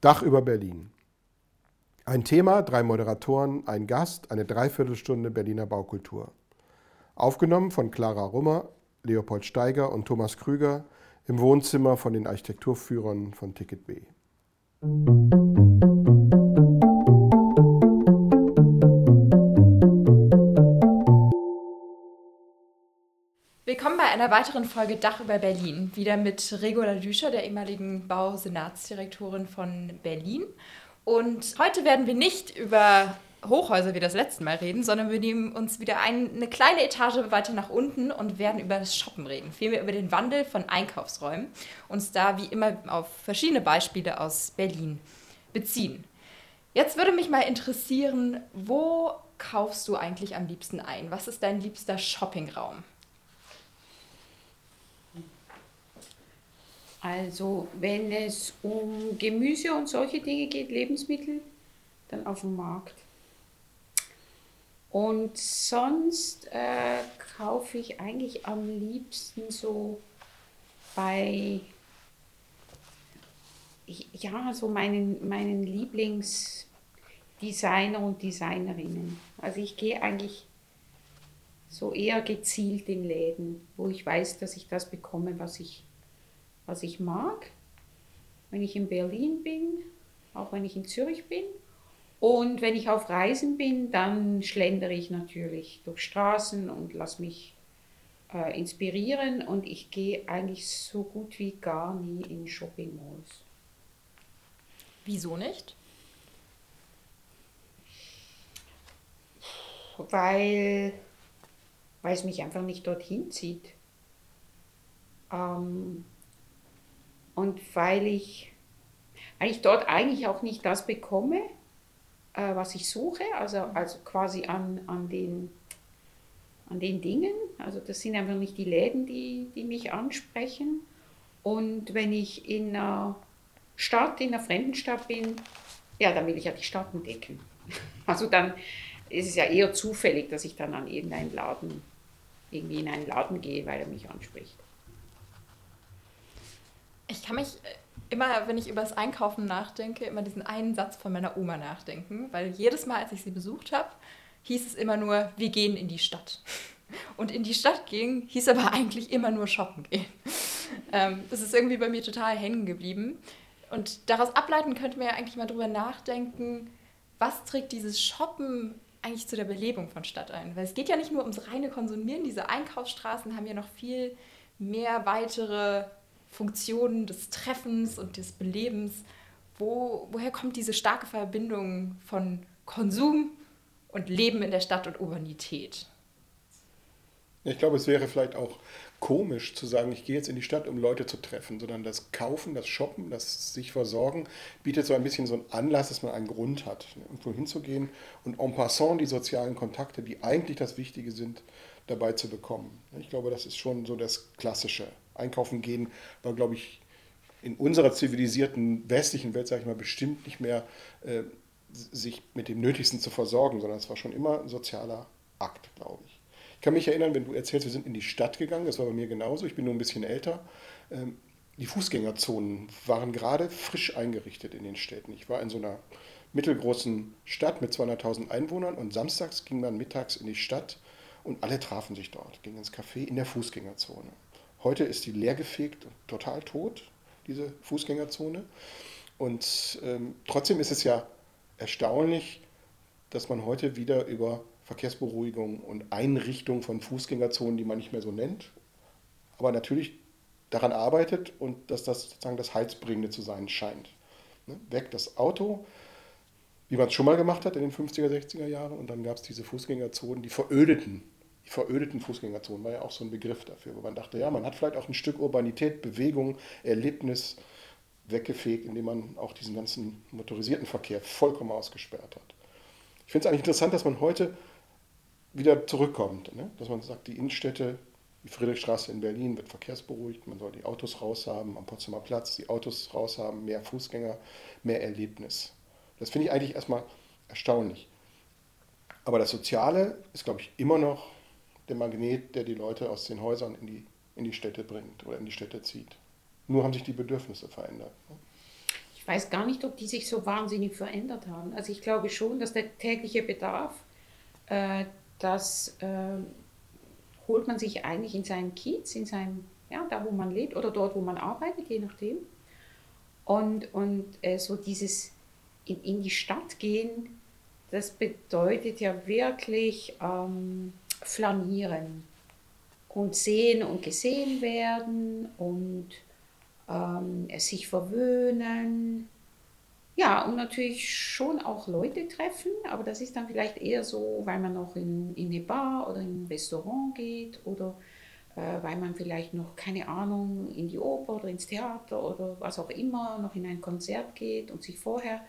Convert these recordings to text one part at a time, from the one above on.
Dach über Berlin. Ein Thema, drei Moderatoren, ein Gast, eine Dreiviertelstunde Berliner Baukultur. Aufgenommen von Clara Rummer, Leopold Steiger und Thomas Krüger im Wohnzimmer von den Architekturführern von Ticket B. einer weiteren Folge Dach über Berlin. Wieder mit Regula Düscher, der ehemaligen Bausenatsdirektorin von Berlin. Und heute werden wir nicht über Hochhäuser wie das letzte Mal reden, sondern wir nehmen uns wieder ein, eine kleine Etage weiter nach unten und werden über das Shoppen reden. Vielmehr über den Wandel von Einkaufsräumen. Uns da wie immer auf verschiedene Beispiele aus Berlin beziehen. Jetzt würde mich mal interessieren, wo kaufst du eigentlich am liebsten ein? Was ist dein liebster Shoppingraum? Also, wenn es um Gemüse und solche Dinge geht, Lebensmittel, dann auf dem Markt. Und sonst äh, kaufe ich eigentlich am liebsten so bei, ja, so meinen, meinen Lieblingsdesigner und Designerinnen. Also ich gehe eigentlich so eher gezielt in Läden, wo ich weiß, dass ich das bekomme, was ich was ich mag, wenn ich in Berlin bin, auch wenn ich in Zürich bin. Und wenn ich auf Reisen bin, dann schlendere ich natürlich durch Straßen und lasse mich äh, inspirieren und ich gehe eigentlich so gut wie gar nie in Shopping Malls. Wieso nicht? Weil, weil es mich einfach nicht dorthin zieht. Ähm, und weil ich, weil ich dort eigentlich auch nicht das bekomme, äh, was ich suche, also, also quasi an, an, den, an den Dingen. Also das sind einfach nicht die Läden, die, die mich ansprechen. Und wenn ich in einer Stadt, in einer fremden Stadt bin, ja, dann will ich ja die Stadt entdecken. Also dann ist es ja eher zufällig, dass ich dann an irgendeinen Laden, irgendwie in einen Laden gehe, weil er mich anspricht. Ich kann mich äh, immer, wenn ich über das Einkaufen nachdenke, immer diesen einen Satz von meiner Oma nachdenken, weil jedes Mal, als ich sie besucht habe, hieß es immer nur, wir gehen in die Stadt. Und in die Stadt gehen hieß aber eigentlich immer nur shoppen gehen. Ähm, das ist irgendwie bei mir total hängen geblieben. Und daraus ableiten könnte man ja eigentlich mal drüber nachdenken, was trägt dieses Shoppen eigentlich zu der Belebung von Stadt ein? Weil es geht ja nicht nur ums reine Konsumieren, diese Einkaufsstraßen haben ja noch viel mehr weitere Funktionen des Treffens und des Belebens. Wo, woher kommt diese starke Verbindung von Konsum und Leben in der Stadt und Urbanität? Ich glaube, es wäre vielleicht auch komisch zu sagen, ich gehe jetzt in die Stadt, um Leute zu treffen, sondern das Kaufen, das Shoppen, das sich versorgen, bietet so ein bisschen so einen Anlass, dass man einen Grund hat, irgendwo hinzugehen und en passant die sozialen Kontakte, die eigentlich das Wichtige sind, dabei zu bekommen. Ich glaube, das ist schon so das Klassische einkaufen gehen, war, glaube ich, in unserer zivilisierten westlichen Welt, sage ich mal, bestimmt nicht mehr äh, sich mit dem Nötigsten zu versorgen, sondern es war schon immer ein sozialer Akt, glaube ich. Ich kann mich erinnern, wenn du erzählst, wir sind in die Stadt gegangen, das war bei mir genauso, ich bin nur ein bisschen älter. Ähm, die Fußgängerzonen waren gerade frisch eingerichtet in den Städten. Ich war in so einer mittelgroßen Stadt mit 200.000 Einwohnern und samstags ging man mittags in die Stadt und alle trafen sich dort, gingen ins Café in der Fußgängerzone. Heute ist die leergefegt und total tot, diese Fußgängerzone. Und ähm, trotzdem ist es ja erstaunlich, dass man heute wieder über Verkehrsberuhigung und Einrichtung von Fußgängerzonen, die man nicht mehr so nennt, aber natürlich daran arbeitet und dass das sozusagen das Heizbringende zu sein scheint. Ne? Weg das Auto, wie man es schon mal gemacht hat in den 50er, 60er Jahren und dann gab es diese Fußgängerzonen, die verödeten die verödeten Fußgängerzonen war ja auch so ein Begriff dafür, wo man dachte, ja, man hat vielleicht auch ein Stück Urbanität, Bewegung, Erlebnis weggefegt, indem man auch diesen ganzen motorisierten Verkehr vollkommen ausgesperrt hat. Ich finde es eigentlich interessant, dass man heute wieder zurückkommt, ne? dass man sagt, die Innenstädte, die Friedrichstraße in Berlin wird verkehrsberuhigt, man soll die Autos raushaben am Potsdamer Platz, die Autos raushaben, mehr Fußgänger, mehr Erlebnis. Das finde ich eigentlich erstmal erstaunlich. Aber das Soziale ist, glaube ich, immer noch der Magnet, der die Leute aus den Häusern in die, in die Städte bringt oder in die Städte zieht. Nur haben sich die Bedürfnisse verändert. Ich weiß gar nicht, ob die sich so wahnsinnig verändert haben. Also ich glaube schon, dass der tägliche Bedarf, äh, das äh, holt man sich eigentlich in seinem Kiez, in seinem, ja, da wo man lebt oder dort, wo man arbeitet, je nachdem. Und, und äh, so dieses in, in die Stadt gehen, das bedeutet ja wirklich ähm, flanieren und sehen und gesehen werden und ähm, sich verwöhnen. Ja, und natürlich schon auch Leute treffen, aber das ist dann vielleicht eher so, weil man noch in, in eine Bar oder in ein Restaurant geht oder äh, weil man vielleicht noch, keine Ahnung, in die Oper oder ins Theater oder was auch immer, noch in ein Konzert geht und sich vorher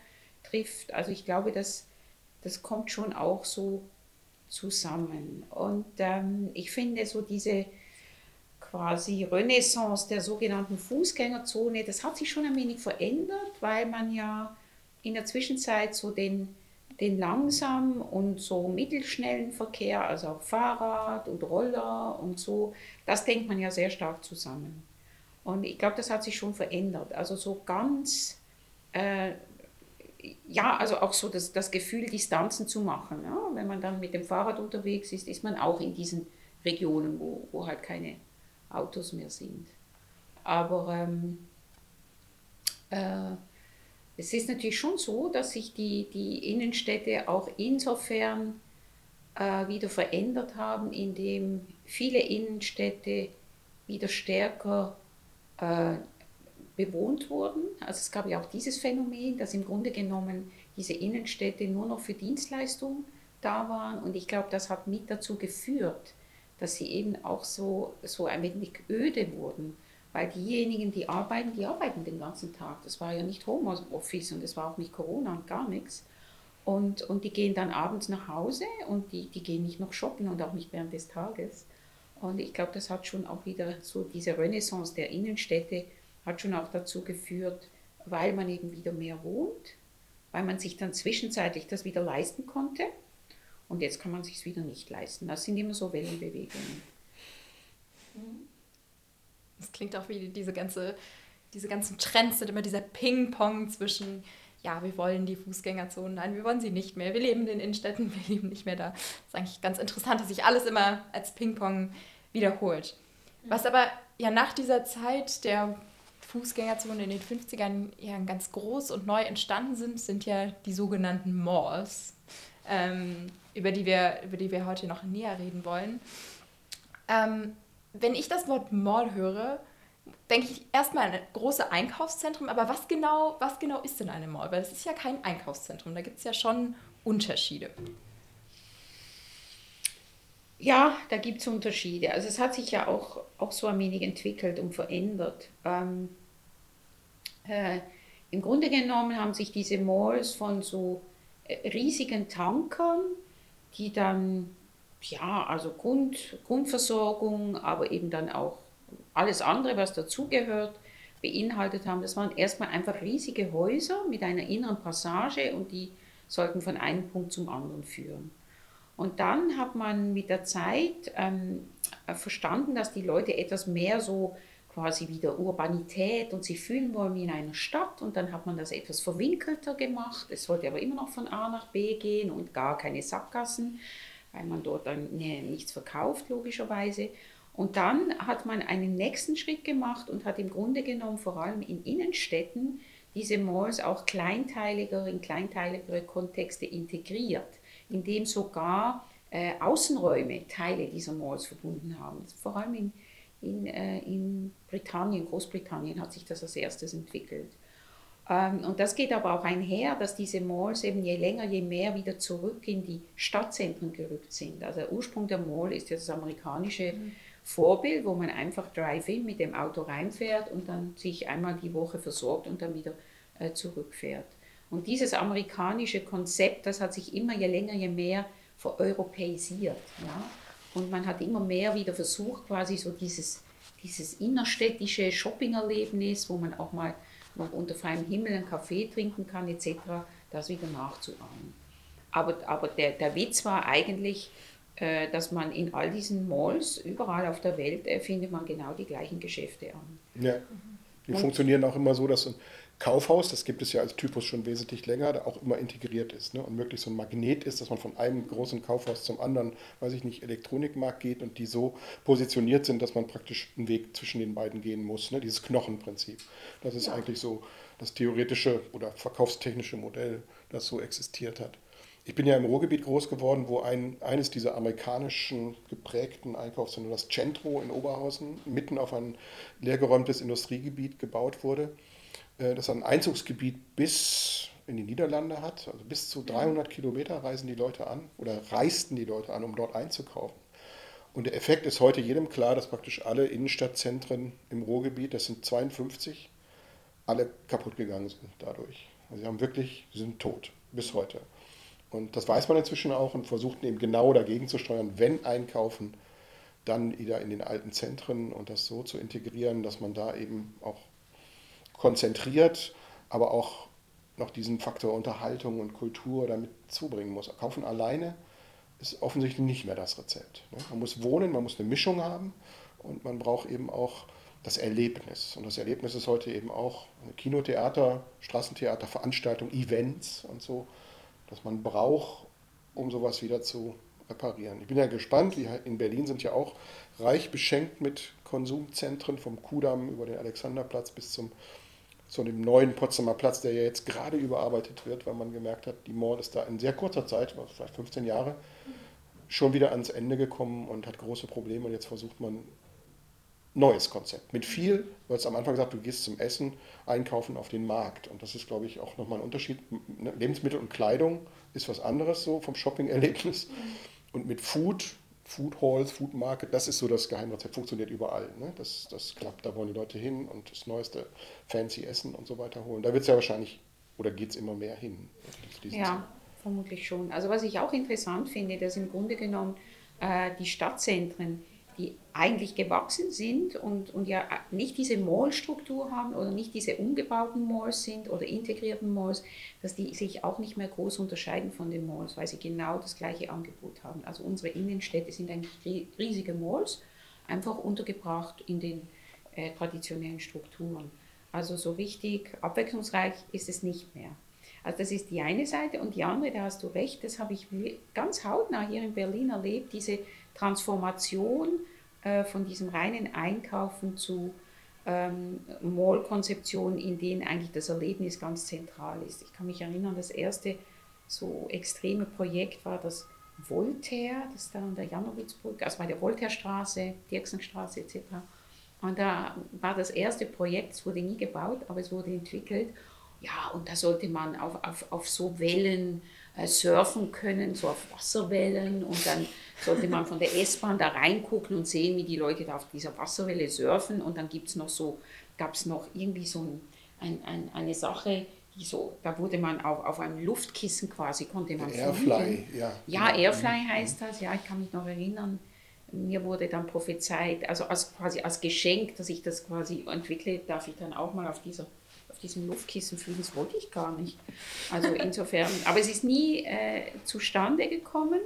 trifft. Also ich glaube, das, das kommt schon auch so zusammen. Und ähm, ich finde so diese quasi Renaissance der sogenannten Fußgängerzone, das hat sich schon ein wenig verändert, weil man ja in der Zwischenzeit so den, den langsamen und so mittelschnellen Verkehr, also auch Fahrrad und Roller und so, das denkt man ja sehr stark zusammen. Und ich glaube, das hat sich schon verändert. Also so ganz, äh, ja, also auch so das, das Gefühl, Distanzen zu machen. Ja? Wenn man dann mit dem Fahrrad unterwegs ist, ist man auch in diesen Regionen, wo, wo halt keine Autos mehr sind. Aber ähm, äh, es ist natürlich schon so, dass sich die, die Innenstädte auch insofern äh, wieder verändert haben, indem viele Innenstädte wieder stärker äh, bewohnt wurden. Also es gab ja auch dieses Phänomen, dass im Grunde genommen diese Innenstädte nur noch für Dienstleistungen da waren. Und ich glaube, das hat mit dazu geführt, dass sie eben auch so, so ein wenig öde wurden. Weil diejenigen, die arbeiten, die arbeiten den ganzen Tag. Das war ja nicht Homeoffice und es war auch nicht Corona und gar nichts. Und, und die gehen dann abends nach Hause und die, die gehen nicht noch shoppen und auch nicht während des Tages. Und ich glaube, das hat schon auch wieder so diese Renaissance der Innenstädte hat schon auch dazu geführt, weil man eben wieder mehr wohnt, weil man sich dann zwischenzeitlich das wieder leisten konnte und jetzt kann man sich es wieder nicht leisten. Das sind immer so Wellenbewegungen. Das klingt auch wie diese, ganze, diese ganzen Trends sind immer dieser Ping-Pong zwischen, ja, wir wollen die Fußgängerzonen, nein, wir wollen sie nicht mehr, wir leben in den Innenstädten, wir leben nicht mehr da. Das ist eigentlich ganz interessant, dass sich alles immer als Ping-Pong wiederholt. Was aber ja nach dieser Zeit der Fußgängerzonen in den 50ern ja ganz groß und neu entstanden sind, sind ja die sogenannten Malls. Ähm, über die wir, über die wir heute noch näher reden wollen. Ähm, wenn ich das Wort Mall höre, denke ich erstmal an große Einkaufszentrum, aber was genau, was genau ist denn eine Mall? Weil es ist ja kein Einkaufszentrum, da gibt es ja schon Unterschiede. Ja, da gibt es Unterschiede. Also es hat sich ja auch, auch so ein wenig entwickelt und verändert. Ähm, äh, Im Grunde genommen haben sich diese Malls von so äh, riesigen Tankern die dann, ja, also Grund, Grundversorgung, aber eben dann auch alles andere, was dazugehört, beinhaltet haben. Das waren erstmal einfach riesige Häuser mit einer inneren Passage und die sollten von einem Punkt zum anderen führen. Und dann hat man mit der Zeit ähm, verstanden, dass die Leute etwas mehr so quasi wieder Urbanität und sie fühlen wollen wie in einer Stadt und dann hat man das etwas verwinkelter gemacht. Es sollte aber immer noch von A nach B gehen und gar keine Sackgassen, weil man dort dann nichts verkauft, logischerweise. Und dann hat man einen nächsten Schritt gemacht und hat im Grunde genommen vor allem in Innenstädten diese Malls auch kleinteiliger in kleinteiligere Kontexte integriert, indem sogar äh, Außenräume Teile dieser Malls verbunden haben. Vor allem in in, äh, in Britannien, Großbritannien hat sich das als erstes entwickelt. Ähm, und das geht aber auch einher, dass diese Malls eben je länger, je mehr wieder zurück in die Stadtzentren gerückt sind. Also der Ursprung der Mall ist ja das amerikanische mhm. Vorbild, wo man einfach Drive-In mit dem Auto reinfährt und dann sich einmal die Woche versorgt und dann wieder äh, zurückfährt. Und dieses amerikanische Konzept, das hat sich immer je länger, je mehr vereuropäisiert. Ja? Und man hat immer mehr wieder versucht, quasi so dieses, dieses innerstädtische Shopping-Erlebnis, wo man auch mal noch unter freiem Himmel einen Kaffee trinken kann, etc., das wieder nachzuahmen. Aber, aber der, der Witz war eigentlich, äh, dass man in all diesen Malls, überall auf der Welt, äh, findet man genau die gleichen Geschäfte an. Ja, die Und funktionieren auch immer so, dass Kaufhaus, das gibt es ja als Typus schon wesentlich länger, da auch immer integriert ist ne? und möglichst so ein Magnet ist, dass man von einem großen Kaufhaus zum anderen, weiß ich nicht, Elektronikmarkt geht und die so positioniert sind, dass man praktisch einen Weg zwischen den beiden gehen muss. Ne? Dieses Knochenprinzip. Das ist ja. eigentlich so das theoretische oder verkaufstechnische Modell, das so existiert hat. Ich bin ja im Ruhrgebiet groß geworden, wo ein, eines dieser amerikanischen geprägten Einkaufszentren, das Centro in Oberhausen, mitten auf ein leergeräumtes Industriegebiet gebaut wurde das ein Einzugsgebiet bis in die Niederlande hat. Also bis zu 300 Kilometer reisen die Leute an oder reisten die Leute an, um dort einzukaufen. Und der Effekt ist heute jedem klar, dass praktisch alle Innenstadtzentren im Ruhrgebiet, das sind 52, alle kaputt gegangen sind dadurch. Also sie haben wirklich, sie sind tot bis heute. Und das weiß man inzwischen auch und versucht eben genau dagegen zu steuern, wenn einkaufen, dann wieder in den alten Zentren und das so zu integrieren, dass man da eben auch konzentriert, aber auch noch diesen Faktor Unterhaltung und Kultur damit zubringen muss. Kaufen alleine ist offensichtlich nicht mehr das Rezept. Ne? Man muss wohnen, man muss eine Mischung haben und man braucht eben auch das Erlebnis. Und das Erlebnis ist heute eben auch Kinotheater, Straßentheater, Veranstaltungen, Events und so, dass man braucht, um sowas wieder zu reparieren. Ich bin ja gespannt, wie in Berlin sind ja auch reich beschenkt mit Konsumzentren, vom Kudamm über den Alexanderplatz bis zum zu dem neuen Potsdamer Platz, der ja jetzt gerade überarbeitet wird, weil man gemerkt hat, die Mall ist da in sehr kurzer Zeit, vielleicht 15 Jahre, schon wieder ans Ende gekommen und hat große Probleme. Und jetzt versucht man neues Konzept. Mit viel, du hast am Anfang gesagt, du gehst zum Essen, einkaufen auf den Markt. Und das ist, glaube ich, auch nochmal ein Unterschied. Lebensmittel und Kleidung ist was anderes so vom Shopping-Erlebnis. Und mit Food Food Halls, Food Market, das ist so das Geheimrezept, funktioniert überall. Ne? Das, das klappt, da wollen die Leute hin und das neueste fancy Essen und so weiter holen. Da wird es ja wahrscheinlich, oder geht es immer mehr hin? Ja, Zeit. vermutlich schon. Also was ich auch interessant finde, dass im Grunde genommen äh, die Stadtzentren die eigentlich gewachsen sind und, und ja nicht diese Mall-Struktur haben oder nicht diese umgebauten Malls sind oder integrierten Malls, dass die sich auch nicht mehr groß unterscheiden von den Malls, weil sie genau das gleiche Angebot haben. Also unsere Innenstädte sind eigentlich riesige Malls, einfach untergebracht in den äh, traditionellen Strukturen. Also so richtig abwechslungsreich ist es nicht mehr. Also das ist die eine Seite und die andere, da hast du recht, das habe ich ganz hautnah hier in Berlin erlebt, diese Transformation äh, von diesem reinen Einkaufen zu ähm, Mall-Konzeptionen, in denen eigentlich das Erlebnis ganz zentral ist. Ich kann mich erinnern, das erste so extreme Projekt war das Voltaire, das da an der Janowitzbrücke, also bei der Voltaire-Straße, Dirksenstraße etc. Und da war das erste Projekt, es wurde nie gebaut, aber es wurde entwickelt. Ja, und da sollte man auf, auf, auf so Wellen äh, surfen können, so auf Wasserwellen. Und dann sollte man von der S-Bahn da reingucken und sehen, wie die Leute da auf dieser Wasserwelle surfen. Und dann gibt es noch so, gab es noch irgendwie so ein, ein, ein, eine Sache, die so, da wurde man auf, auf einem Luftkissen quasi, konnte man Airfly, ja. Ja, genau. Airfly heißt das, ja, ich kann mich noch erinnern. Mir wurde dann prophezeit, also als, quasi als Geschenk, dass ich das quasi entwickle, darf ich dann auch mal auf dieser auf diesem Luftkissen fliegen, das wollte ich gar nicht. Also insofern, aber es ist nie äh, zustande gekommen.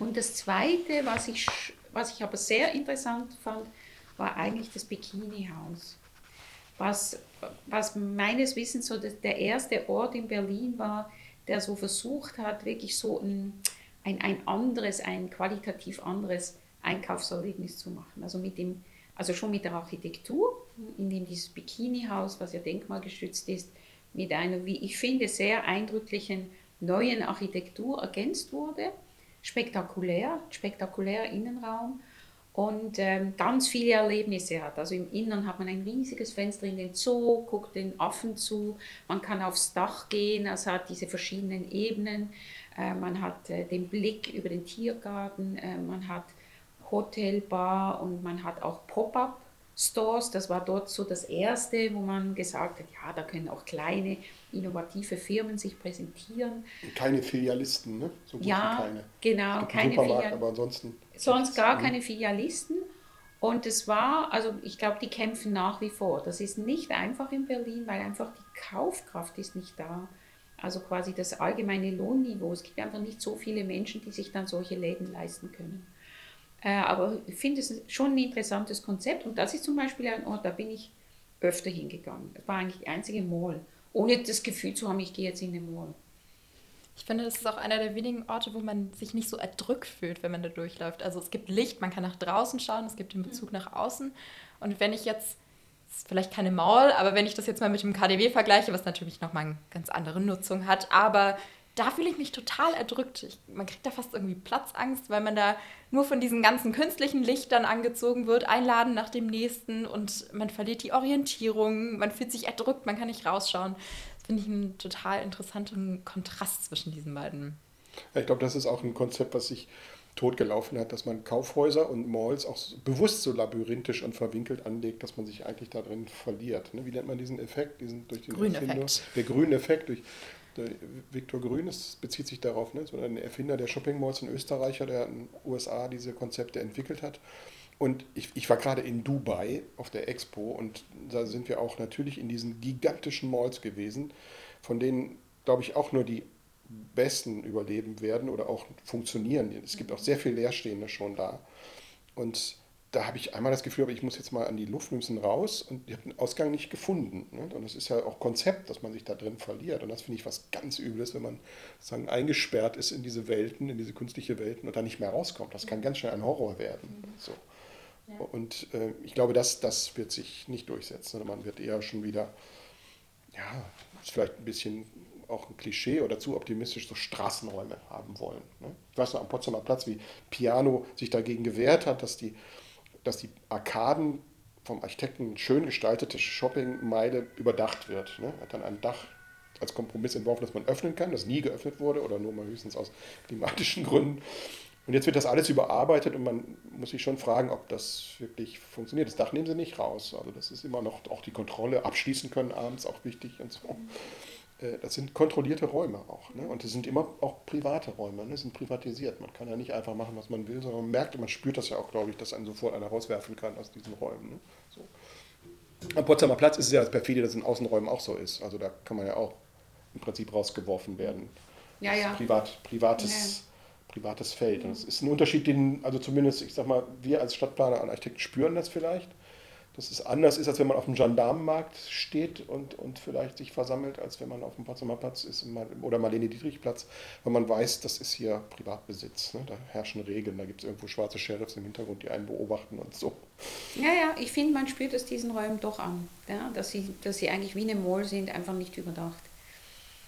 Und das Zweite, was ich, was ich aber sehr interessant fand, war eigentlich das Bikini-Haus. Was, was meines Wissens so der erste Ort in Berlin war, der so versucht hat, wirklich so ein, ein, ein anderes, ein qualitativ anderes Einkaufserlebnis zu machen. Also mit dem also schon mit der Architektur, in dem dieses Bikini-Haus, was ja denkmalgeschützt ist, mit einer, wie ich finde, sehr eindrücklichen neuen Architektur ergänzt wurde. Spektakulär, spektakulärer Innenraum und ähm, ganz viele Erlebnisse hat. Also im Innern hat man ein riesiges Fenster in den Zoo, guckt den Affen zu, man kann aufs Dach gehen, also hat diese verschiedenen Ebenen, äh, man hat äh, den Blick über den Tiergarten, äh, man hat Hotel, Bar und man hat auch Pop-up. Stores, das war dort so das erste, wo man gesagt hat, ja, da können auch kleine, innovative Firmen sich präsentieren. Und keine Filialisten, ne? So gut ja, keine. genau, keine Filialisten. aber ansonsten. Sonst gar keine Filialisten. Und es war, also ich glaube, die kämpfen nach wie vor. Das ist nicht einfach in Berlin, weil einfach die Kaufkraft ist nicht da. Also quasi das allgemeine Lohnniveau. Es gibt einfach nicht so viele Menschen, die sich dann solche Läden leisten können. Äh, aber ich finde es schon ein interessantes Konzept und das ist zum Beispiel ein Ort, da bin ich öfter hingegangen. Das war eigentlich die einzige Mall. Ohne das Gefühl zu haben, ich gehe jetzt in eine Mall. Ich finde, das ist auch einer der wenigen Orte, wo man sich nicht so erdrückt fühlt, wenn man da durchläuft. Also es gibt Licht, man kann nach draußen schauen, es gibt den Bezug nach außen. Und wenn ich jetzt, ist vielleicht keine Mall, aber wenn ich das jetzt mal mit dem KDW vergleiche, was natürlich nochmal eine ganz andere Nutzung hat, aber da fühle ich mich total erdrückt. Ich, man kriegt da fast irgendwie Platzangst, weil man da nur von diesen ganzen künstlichen Lichtern angezogen wird, einladen nach dem nächsten und man verliert die Orientierung, man fühlt sich erdrückt, man kann nicht rausschauen. Das finde ich einen total interessanten Kontrast zwischen diesen beiden. Ja, ich glaube, das ist auch ein Konzept, was sich totgelaufen hat, dass man Kaufhäuser und Malls auch bewusst so labyrinthisch und verwinkelt anlegt, dass man sich eigentlich da drin verliert. Ne? Wie nennt man diesen Effekt? Diesen durch den Grüneffekt. Der Grüneffekt durch Viktor Grün, das bezieht sich darauf, ne, so ein Erfinder der Shopping Malls, ein Österreicher, der in den USA diese Konzepte entwickelt hat. Und ich, ich war gerade in Dubai auf der Expo und da sind wir auch natürlich in diesen gigantischen Malls gewesen, von denen, glaube ich, auch nur die besten überleben werden oder auch funktionieren. Es gibt auch sehr viel Leerstehende schon da. Und da habe ich einmal das Gefühl, aber ich muss jetzt mal an die Luft, müssen raus und ich habe den Ausgang nicht gefunden. Ne? Und das ist ja auch Konzept, dass man sich da drin verliert. Und das finde ich was ganz Übles, wenn man sozusagen eingesperrt ist in diese Welten, in diese künstliche Welten und da nicht mehr rauskommt. Das kann ganz schnell ein Horror werden. Mhm. So. Ja. Und äh, ich glaube, das, das wird sich nicht durchsetzen, sondern man wird eher schon wieder, ja, ist vielleicht ein bisschen auch ein Klischee oder zu optimistisch, so Straßenräume haben wollen. Ne? Ich weiß noch am Potsdamer Platz, wie Piano sich dagegen gewehrt hat, dass die dass die Arkaden vom Architekten schön gestaltete Shoppingmeile überdacht wird. Ne? Hat dann ein Dach als Kompromiss entworfen, das man öffnen kann, das nie geöffnet wurde oder nur mal höchstens aus klimatischen Gründen. Und jetzt wird das alles überarbeitet und man muss sich schon fragen, ob das wirklich funktioniert. Das Dach nehmen sie nicht raus. Also das ist immer noch auch die Kontrolle abschließen können abends auch wichtig und so. Äh, das sind kontrollierte Räume auch. Ne? Und das sind immer auch private Räume, ne? sind privatisiert. Man kann ja nicht einfach machen, was man will, sondern man merkt, man spürt das ja auch, glaube ich, dass einen sofort einer rauswerfen kann aus diesen Räumen. Ne? So. Am Potsdamer Platz ist es ja das perfide, dass es in Außenräumen auch so ist. Also da kann man ja auch im Prinzip rausgeworfen werden. Ja, ja. Privat, privates, ja. privates Feld. Und es ist ein Unterschied, den, also zumindest, ich sag mal, wir als Stadtplaner und Architekten spüren das vielleicht dass es anders ist, als wenn man auf dem Gendarmenmarkt steht und, und vielleicht sich versammelt, als wenn man auf dem Potsdamer Platz ist oder Marlene-Dietrich-Platz, weil man weiß, das ist hier Privatbesitz. Ne? Da herrschen Regeln, da gibt es irgendwo schwarze Sheriffs im Hintergrund, die einen beobachten und so. Ja, ja, ich finde, man spürt es diesen Räumen doch an, ja? dass, sie, dass sie eigentlich wie eine Mall sind, einfach nicht überdacht.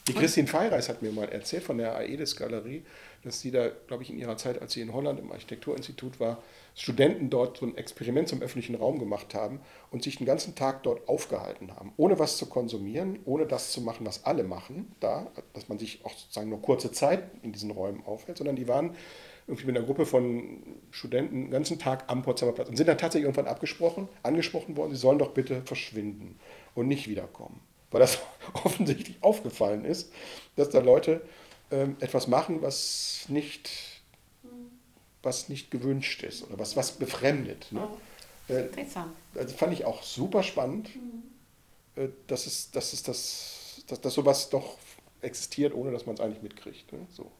Die Christine Feireis hat mir mal erzählt von der Aedes-Galerie, dass sie da, glaube ich, in ihrer Zeit, als sie in Holland im Architekturinstitut war, Studenten dort so ein Experiment zum öffentlichen Raum gemacht haben und sich den ganzen Tag dort aufgehalten haben, ohne was zu konsumieren, ohne das zu machen, was alle machen, da, dass man sich auch sozusagen nur kurze Zeit in diesen Räumen aufhält, sondern die waren irgendwie mit einer Gruppe von Studenten den ganzen Tag am Potsdamer Platz und sind dann tatsächlich irgendwann abgesprochen, angesprochen worden, sie sollen doch bitte verschwinden und nicht wiederkommen. Weil das offensichtlich aufgefallen ist, dass da Leute ähm, etwas machen, was nicht was nicht gewünscht ist oder was, was befremdet. Ne? Oh, interessant. Also fand ich auch super spannend, mhm. dass, es, dass, es das, dass, dass sowas doch existiert, ohne dass man es eigentlich mitkriegt. Ne? So.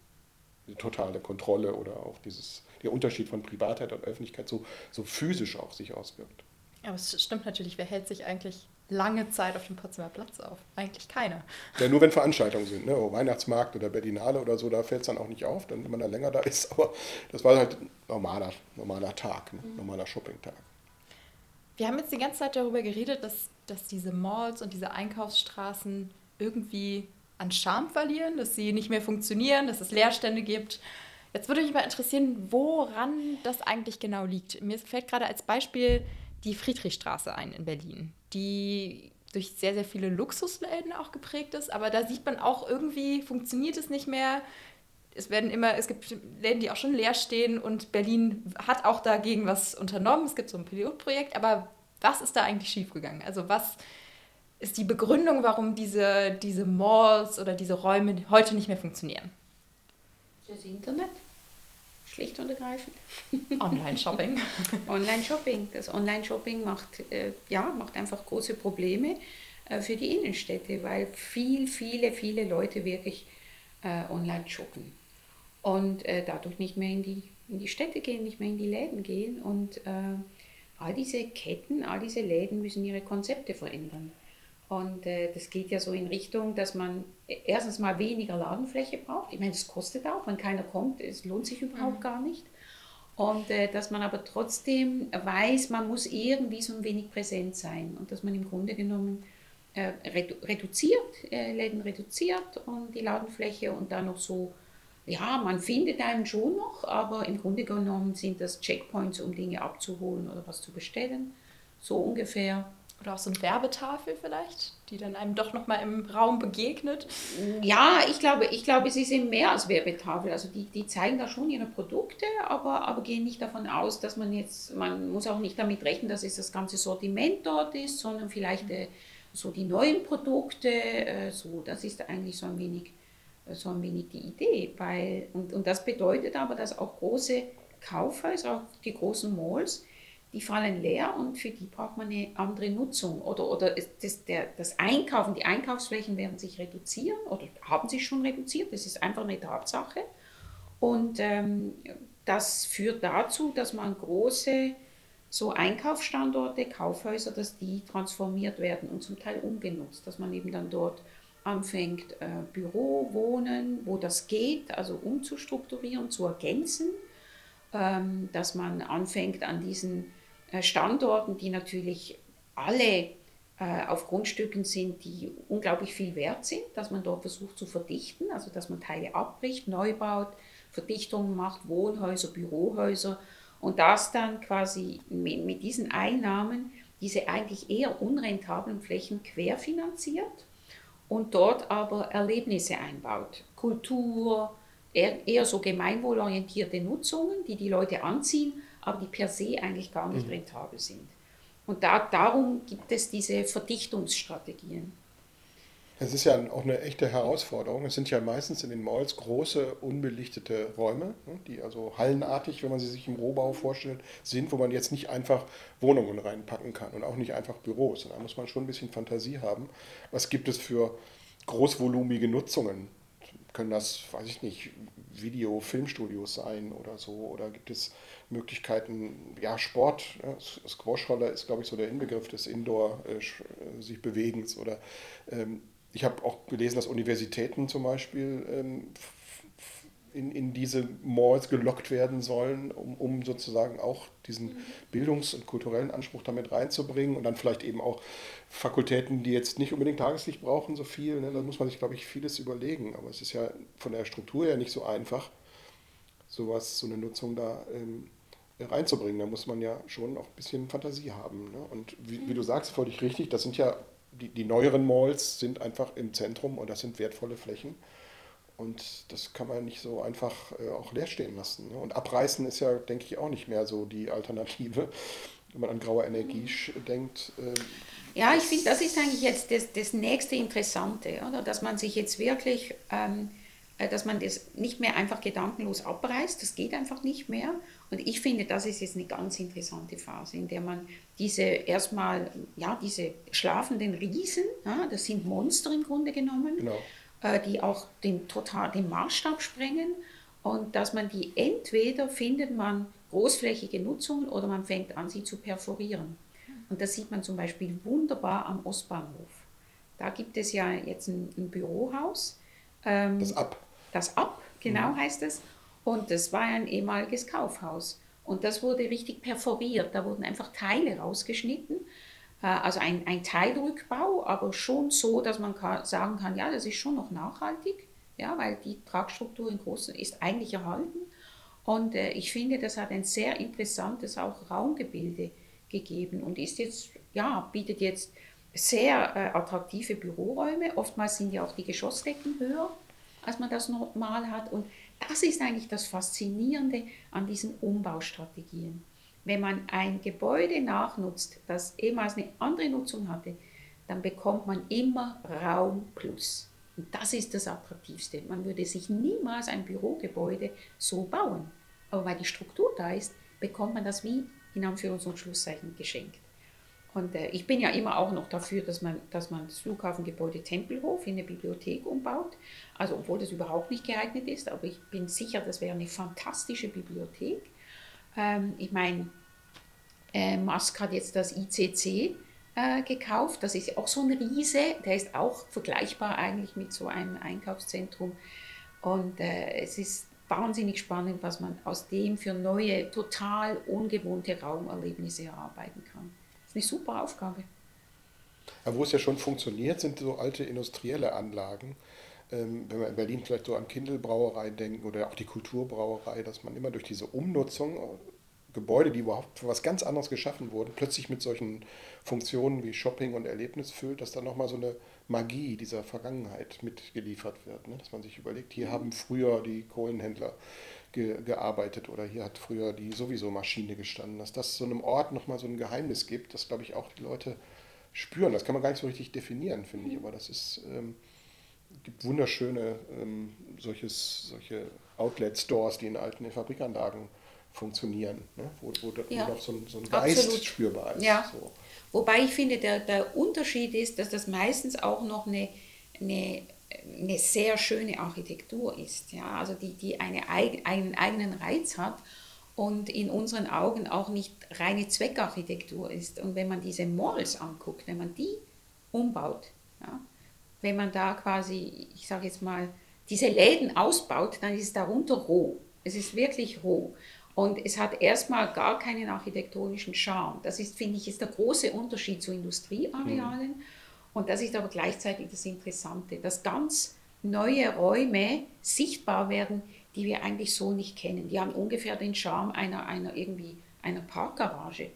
Die totale Kontrolle oder auch dieses, der Unterschied von Privatheit und Öffentlichkeit so, so physisch auch sich auswirkt. Aber es stimmt natürlich, wer hält sich eigentlich lange Zeit auf dem Potsdamer Platz auf? Eigentlich keiner. Ja, nur wenn Veranstaltungen sind, ne? Oh, Weihnachtsmarkt oder Berlinale oder so, da fällt es dann auch nicht auf, dann, wenn man da länger da ist. Aber das war halt ein normaler, normaler Tag, ne? Mhm. normaler Shoppingtag. Wir haben jetzt die ganze Zeit darüber geredet, dass, dass diese Malls und diese Einkaufsstraßen irgendwie an Charme verlieren, dass sie nicht mehr funktionieren, dass es Leerstände gibt. Jetzt würde mich mal interessieren, woran das eigentlich genau liegt. Mir fällt gerade als Beispiel die Friedrichstraße ein in Berlin, die durch sehr, sehr viele Luxusläden auch geprägt ist. Aber da sieht man auch irgendwie, funktioniert es nicht mehr. Es werden immer, es gibt Läden, die auch schon leer stehen und Berlin hat auch dagegen was unternommen. Es gibt so ein Pilotprojekt, aber was ist da eigentlich schiefgegangen? Also was ist die Begründung, warum diese, diese Malls oder diese Räume heute nicht mehr funktionieren? Das Internet schlicht und ergreifend. Online-Shopping. Online-Shopping. Das Online-Shopping macht, äh, ja, macht einfach große Probleme äh, für die Innenstädte, weil viel, viele, viele Leute wirklich äh, online shoppen und äh, dadurch nicht mehr in die, in die Städte gehen, nicht mehr in die Läden gehen und äh, all diese Ketten, all diese Läden müssen ihre Konzepte verändern. Und äh, das geht ja so in Richtung, dass man erstens mal weniger Ladenfläche braucht. Ich meine, das kostet auch, wenn keiner kommt, es lohnt sich überhaupt mhm. gar nicht. Und äh, dass man aber trotzdem weiß, man muss irgendwie so ein wenig präsent sein und dass man im Grunde genommen äh, redu reduziert, äh, Läden reduziert und die Ladenfläche und dann noch so, ja, man findet einen schon noch, aber im Grunde genommen sind das Checkpoints, um Dinge abzuholen oder was zu bestellen, so ungefähr. Oder auch so eine Werbetafel vielleicht, die dann einem doch nochmal im Raum begegnet. Ja, ich glaube, ich glaube, sie sind mehr als Werbetafel. Also die, die zeigen da schon ihre Produkte, aber, aber gehen nicht davon aus, dass man jetzt, man muss auch nicht damit rechnen, dass es das ganze Sortiment dort ist, sondern vielleicht äh, so die neuen Produkte, äh, so, das ist eigentlich so ein wenig, äh, so ein wenig die Idee. Weil, und, und das bedeutet aber, dass auch große Kaufhäuser, auch die großen Malls, die fallen leer und für die braucht man eine andere Nutzung. Oder, oder das, der, das Einkaufen, die Einkaufsflächen werden sich reduzieren oder haben sich schon reduziert, das ist einfach eine Tatsache. Und ähm, das führt dazu, dass man große so Einkaufsstandorte, Kaufhäuser, dass die transformiert werden und zum Teil umgenutzt, dass man eben dann dort anfängt, äh, Büro, Wohnen, wo das geht, also umzustrukturieren, zu ergänzen, ähm, dass man anfängt an diesen Standorten, die natürlich alle äh, auf Grundstücken sind, die unglaublich viel wert sind, dass man dort versucht zu verdichten, also dass man Teile abbricht, neu baut, Verdichtungen macht, Wohnhäuser, Bürohäuser und das dann quasi mit, diesen Einnahmen diese eigentlich eher unrentablen Flächen querfinanziert und dort aber Erlebnisse einbaut. Kultur, eher so gemeinwohlorientierte Nutzungen, die die Leute anziehen, aber die per se eigentlich gar nicht mhm. rentabel sind. Und da, darum gibt es diese Verdichtungsstrategien. Es ist ja auch eine echte Herausforderung. Es sind ja meistens in den Malls große, unbelichtete Räume, ne, die also hallenartig, wenn man sie sich im Rohbau vorstellt, sind, wo man jetzt nicht einfach Wohnungen reinpacken kann und auch nicht einfach Büros. Da muss man schon ein bisschen Fantasie haben. Was gibt es für großvolumige Nutzungen? Können das, weiß ich nicht, Video-, Filmstudios sein oder so? Oder gibt es Möglichkeiten, ja, Sport, ja, Squashroller ist, glaube ich, so der Inbegriff des Indoor äh, äh, Bewegens. Oder ähm, ich habe auch gelesen, dass Universitäten zum Beispiel ähm, in, in diese Malls gelockt werden sollen, um, um sozusagen auch diesen mhm. Bildungs- und kulturellen Anspruch damit reinzubringen und dann vielleicht eben auch Fakultäten, die jetzt nicht unbedingt Tageslicht brauchen, so viel. Ne? Da muss man sich, glaube ich, vieles überlegen. Aber es ist ja von der Struktur her nicht so einfach, sowas, so eine Nutzung da ähm, reinzubringen. Da muss man ja schon auch ein bisschen Fantasie haben. Ne? Und wie, wie, du sagst, völlig richtig, das sind ja, die, die neueren Malls sind einfach im Zentrum und das sind wertvolle Flächen. Und das kann man nicht so einfach äh, auch leer stehen lassen. Ne? Und abreißen ist ja, denke ich, auch nicht mehr so die Alternative, wenn man an graue Energie denkt. Äh, ja, ich finde, das ist eigentlich jetzt das, das nächste Interessante, oder? dass man sich jetzt wirklich, ähm, äh, dass man das nicht mehr einfach gedankenlos abreißt, das geht einfach nicht mehr und ich finde, das ist jetzt eine ganz interessante Phase, in der man diese erstmal, ja, diese schlafenden Riesen, ja, das sind Monster im Grunde genommen, genau. Äh, die auch den, total, den Maßstab sprengen und dass man die entweder findet man großflächige Nutzungen oder man fängt an, sie zu perforieren. Und das sieht man zum Beispiel wunderbar am Ostbahnhof. Da gibt es ja jetzt ein, ein Bürohaus. Ähm, das Ab. Das Ab, genau mhm. heißt es. Und das war ein ehemaliges Kaufhaus. Und das wurde richtig perforiert. Da wurden einfach Teile rausgeschnitten. Äh, also ein, ein Teilrückbau, aber schon so, dass man sagen kann, ja, das ist schon noch nachhaltig, ja, weil die Tragstruktur in Großen ist eigentlich erhalten. Und äh, ich finde, das hat ein sehr interessantes auch Raumgebilde gegeben und ist jetzt, ja, bietet jetzt sehr äh, attraktive Büroräume. Oftmals sind ja auch die Geschossdecken höher, als man das normal hat. Und das ist eigentlich das Faszinierende an diesen Umbaustrategien. Wenn man ein Gebäude nachnutzt, das ehemals eine andere Nutzung hatte, dann bekommt man immer Raum plus. Und das ist das Attraktivste. Man würde sich niemals ein Bürogebäude so bauen. Aber weil die Struktur da ist, bekommt man das wie in Anführungs- und Schlusszeichen geschenkt. Und äh, ich bin ja immer auch noch dafür, dass man, dass man das Flughafengebäude Tempelhof in eine Bibliothek umbaut. Also obwohl das überhaupt nicht geeignet ist, aber ich bin sicher, das wäre eine fantastische Bibliothek. Ähm, ich meine, Äh, Musk hat jetzt das ICC äh, gekauft. Das ist auch so ein Riese. Der ist auch vergleichbar eigentlich mit so einem Einkaufszentrum. Und äh, es ist wahnsinnig spannend, was man aus dem für neue, total ungewohnte Raumerlebnisse erarbeiten kann. Das ist eine super Aufgabe. Aber wo es ja schon funktioniert, sind so alte industrielle Anlagen. Ähm, wenn wir in Berlin vielleicht so an Kindelbrauerei denken oder auch die Kulturbrauerei, dass man immer durch diese Umnutzung Gebäude, die überhaupt für was ganz anderes geschaffen wurden, plötzlich mit solchen Funktionen wie Shopping und Erlebnis füllt, dass dann nochmal so eine Magie dieser Vergangenheit mitgeliefert wird. Ne? Dass man sich überlegt, hier haben früher die Kohlenhändler ge gearbeitet oder hier hat früher die sowieso Maschine gestanden. Dass das so einem Ort nochmal so ein Geheimnis gibt, das glaube ich auch die Leute spüren. Das kann man gar nicht so richtig definieren, finde ich, aber das ist... Ähm, gibt wunderschöne ähm, solches, solche Outlet-Stores, die in alten Fabrikanlagen funktionieren, ne? wo, wo, ja, wo so, ein, so ein Geist absolut. spürbar ist. Ja. So. Wobei ich finde, der, der Unterschied ist, dass das meistens auch noch eine, eine, eine sehr schöne Architektur ist, ja? also die, die eine, einen eigenen Reiz hat und in unseren Augen auch nicht reine Zweckarchitektur ist. Und wenn man diese Malls anguckt, wenn man die umbaut, ja? Wenn man da quasi, ich sage jetzt mal, diese Läden ausbaut, dann ist es darunter roh. Es ist wirklich roh. Und es hat erstmal gar keinen architektonischen Charme. Das ist, finde ich, ist der große Unterschied zu Industriearealen. Mhm. Und das ist aber gleichzeitig das Interessante, dass ganz neue Räume sichtbar werden, die wir eigentlich so nicht kennen. Die haben ungefähr den Charme einer, einer irgendwie einer Parkgarage.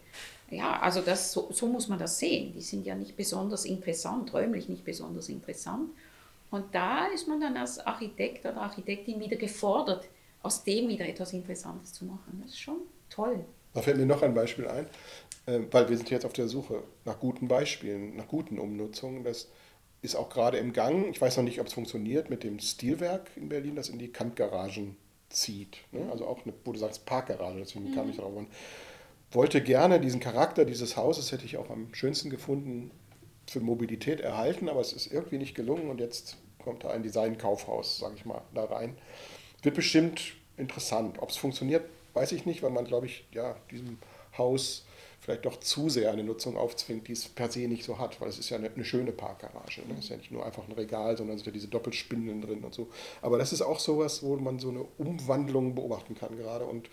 Ja, also das, so, so muss man das sehen. Die sind ja nicht besonders interessant, räumlich nicht besonders interessant. Und da ist man dann als Architekt oder Architektin wieder gefordert, aus dem wieder etwas Interessantes zu machen. Das ist schon toll. Da fällt mir noch ein Beispiel ein, äh, weil wir sind jetzt auf der Suche nach guten Beispielen, nach guten Umnutzungen. Das ist auch gerade im Gang. Ich weiß noch nicht, ob es funktioniert mit dem Stilwerk in Berlin, das in die Kantgaragen zieht. Ne? Also auch eine, wo du sagst Parkgarage, deswegen mhm. kam ich darauf. Wollte gerne diesen Charakter dieses Hauses, hätte ich auch am schönsten gefunden, für Mobilität erhalten, aber es ist irgendwie nicht gelungen und jetzt kommt da ein Design-Kaufhaus, sage ich mal, da rein. Wird bestimmt interessant. Ob es funktioniert, weiß ich nicht, weil man, glaube ich, ja, diesem Haus vielleicht doch zu sehr eine Nutzung aufzwingt, die es per se nicht so hat, weil es ist ja eine, eine schöne Parkgarage. Ne? Es ist ja nicht nur einfach ein Regal, sondern es sind ja diese Doppelspindeln drin und so. Aber das ist auch sowas, wo man so eine Umwandlung beobachten kann gerade und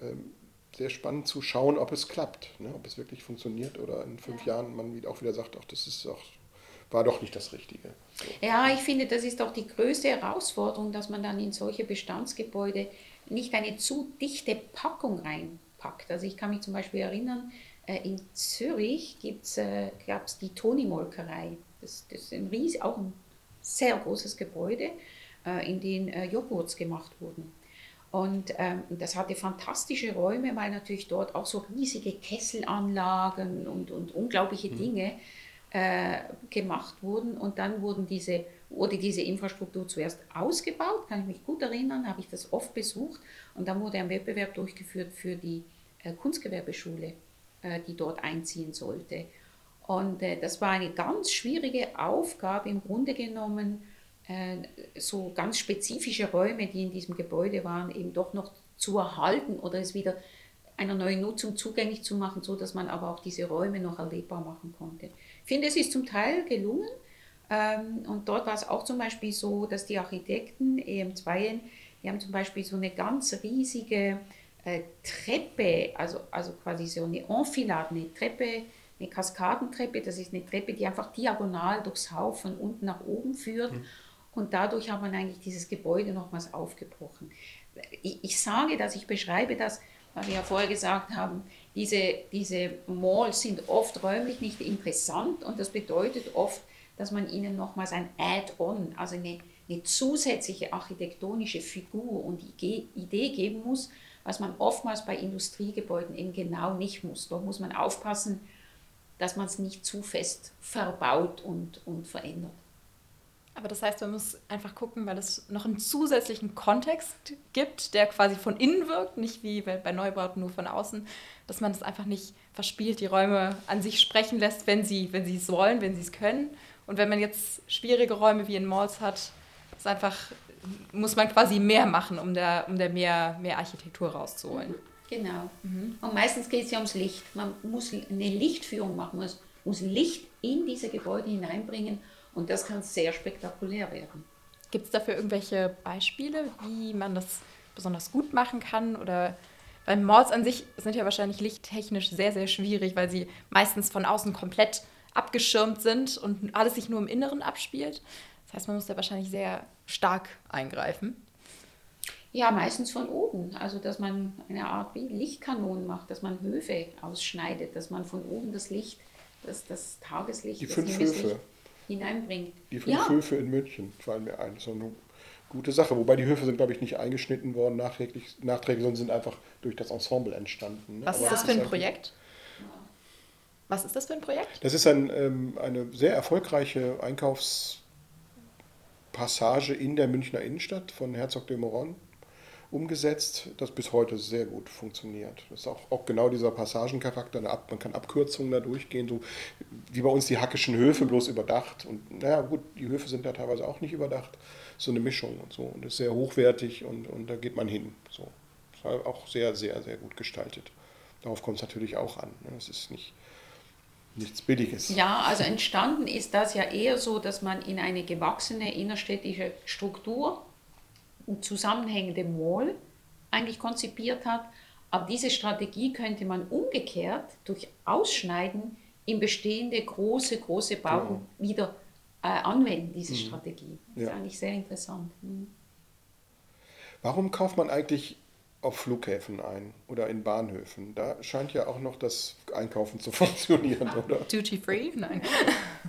ähm, sehr spannend zu schauen, ob es klappt, ne? ob es wirklich funktioniert oder in fünf ja. Jahren man auch wieder sagt, ach, das ist auch war doch nicht das Richtige. So. Ja, ich finde, das ist doch die größte Herausforderung, dass man dann in solche Bestandsgebäude nicht eine zu dichte Packung reinpackt. Also ich kann mich zum Beispiel erinnern, äh, in Zürich äh, gab es die Toni-Molkerei. Das, das, ist ein ries, auch ein sehr großes Gebäude, äh, in dem Joghurts gemacht wurden. Und ähm, das hatte fantastische Räume, weil natürlich dort auch so riesige Kesselanlagen und, und unglaubliche mhm. Dinge äh, gemacht wurden. Und dann wurden diese, wurde diese Infrastruktur zuerst ausgebaut, kann ich mich gut erinnern, habe ich das oft besucht. Und dann wurde ein Wettbewerb durchgeführt für die äh, Kunstgewerbeschule, äh, die dort einziehen sollte. Und äh, das war eine ganz schwierige Aufgabe, im Grunde genommen so ganz spezifische Räume, die in diesem Gebäude waren, eben doch noch zu erhalten oder es wieder einer neuen Nutzung zugänglich zu machen, so dass man aber auch diese Räume noch erlebbar machen konnte finde, es ist zum Teil gelungen. Ähm, und dort war es auch zum Beispiel so, dass die Architekten EM2, die haben zum Beispiel so eine ganz riesige äh, Treppe, also, also quasi so eine Enfilade, eine Treppe, eine Kaskadentreppe, das ist eine Treppe, die einfach diagonal durchs Haus von unten nach oben führt. Mhm. Und dadurch hat man eigentlich dieses Gebäude nochmals aufgebrochen. Ich, ich sage das, ich beschreibe das, weil wir ja vorher gesagt haben, diese, diese Malls sind oft räumlich nicht interessant und das bedeutet oft, dass man ihnen nochmals ein Add-on, also eine, eine zusätzliche architektonische Figur und Idee geben muss, was man oftmals bei Industriegebäuden eben genau nicht muss. Da muss man aufpassen, dass man es nicht zu fest verbaut und, und verändert. Aber das heißt, man muss einfach gucken, weil es noch einen zusätzlichen Kontext gibt, der quasi von innen wirkt, nicht wie bei Neubauten nur von außen, dass man das einfach nicht verspielt, die Räume an sich sprechen lässt, wenn sie, wenn sie es wollen, wenn sie es können. Und wenn man jetzt schwierige Räume wie in Malls hat, ist einfach, muss man quasi mehr machen, um da, um da mehr, mehr Architektur rauszuholen. Genau. Und meistens geht es ja ums Licht. Man muss eine Lichtführung machen, man muss Licht in diese Gebäude hineinbringen und das kann sehr spektakulär werden. Gibt es dafür irgendwelche Beispiele, wie man das besonders gut machen kann? Oder weil Malls an sich sind ja wahrscheinlich lichttechnisch sehr, sehr schwierig, weil sie meistens von außen komplett abgeschirmt sind und alles sich nur im Inneren abspielt. Das heißt, man muss da wahrscheinlich sehr stark eingreifen. Ja, meistens von oben. Also, dass man eine Art wie Lichtkanonen macht, dass man Höfe ausschneidet, dass man von oben das Licht, das, das Tageslicht, Die das fünf Himmelslicht Höfe. Hineinbringt. Die fünf ja, Höfe in München fallen mir ein. Das ist so eine gute Sache. Wobei die Höfe sind, glaube ich, nicht eingeschnitten worden nachträglich, nachträglich sondern sind einfach durch das Ensemble entstanden. ne? Was Aber ist das für ein halt- Projekt? Was ist das für ein Projekt? Das ist ein, ähm, eine sehr erfolgreiche Einkaufspassage in der Münchner Innenstadt von Herzog de Moron umgesetzt, das bis heute sehr gut funktioniert. Das ist auch, auch genau dieser Passagencharakter, man kann Abkürzungen da durchgehen, so wie bei uns die hackischen Höfe, bloß überdacht. Und naja, gut, die Höfe sind da teilweise auch nicht überdacht, so eine Mischung und so. Und ist sehr hochwertig und, und da geht man hin. So. Ist halt auch sehr, sehr, sehr gut gestaltet. Darauf kommt es natürlich auch an. Ne? Es ist nicht, nichts Billiges. Ja, also entstanden ist das ja eher so, dass man in eine gewachsene innerstädtische Struktur zusammenhängende Mall eigentlich konzipiert hat. Aber diese Strategie könnte man umgekehrt durch Ausschneiden in bestehende große, große Bauten wieder äh, anwenden, diese Strategie. Das ist Ja. eigentlich sehr interessant. Mhm. Warum kauft man eigentlich auf Flughäfen ein oder in Bahnhöfen? Da scheint ja auch noch das Einkaufen zu funktionieren, oder? Duty Free? Nein.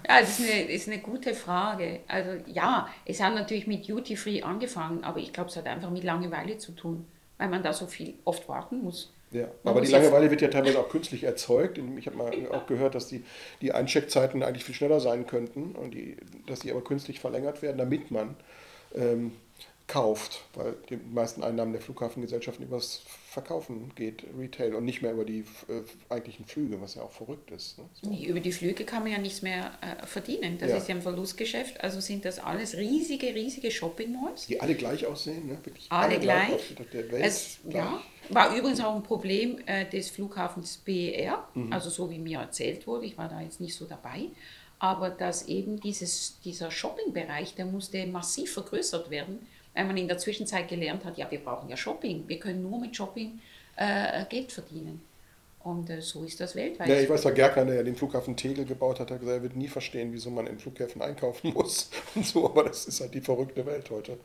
Ja, das ist eine, ist eine gute Frage. Also ja, es hat natürlich mit Duty Free angefangen, aber ich glaube, es hat einfach mit Langeweile zu tun, weil man da so viel oft warten muss. Ja, Man aber muss die Langeweile wird ja teilweise auch künstlich erzeugt. Ich habe mal auch gehört, dass die, die Eincheckzeiten eigentlich viel schneller sein könnten und die, dass die aber künstlich verlängert werden, damit man ähm, kauft, weil die meisten Einnahmen der Flughafengesellschaften übers Verkaufen geht, Retail und nicht mehr über die äh, eigentlichen Flüge, was ja auch verrückt ist. Ne? So. Nee, Über die Flüge kann man ja nichts mehr äh, verdienen. Das Ja. ist ja ein Verlustgeschäft. Also sind das alles riesige, riesige Shopping-Malls. Die alle gleich aussehen, ne? Wirklich Alle gleich. auf der Welt Es gleich. ja, war übrigens auch ein Problem äh, des Flughafens BER, Mhm. also so wie mir erzählt wurde, ich war da jetzt nicht so dabei, aber dass eben dieses, dieser Shopping-Bereich, der musste massiv vergrößert werden, weil man in der Zwischenzeit gelernt hat, ja, wir brauchen ja Shopping, wir können nur mit Shopping äh, Geld verdienen. Und äh, so ist das weltweit. Ja, ich weiß doch, Gerkan, der ja den Flughafen Tegel gebaut hat, hat gesagt, er wird nie verstehen, wieso man in Flughäfen einkaufen muss und so, aber das ist halt die verrückte Welt heute,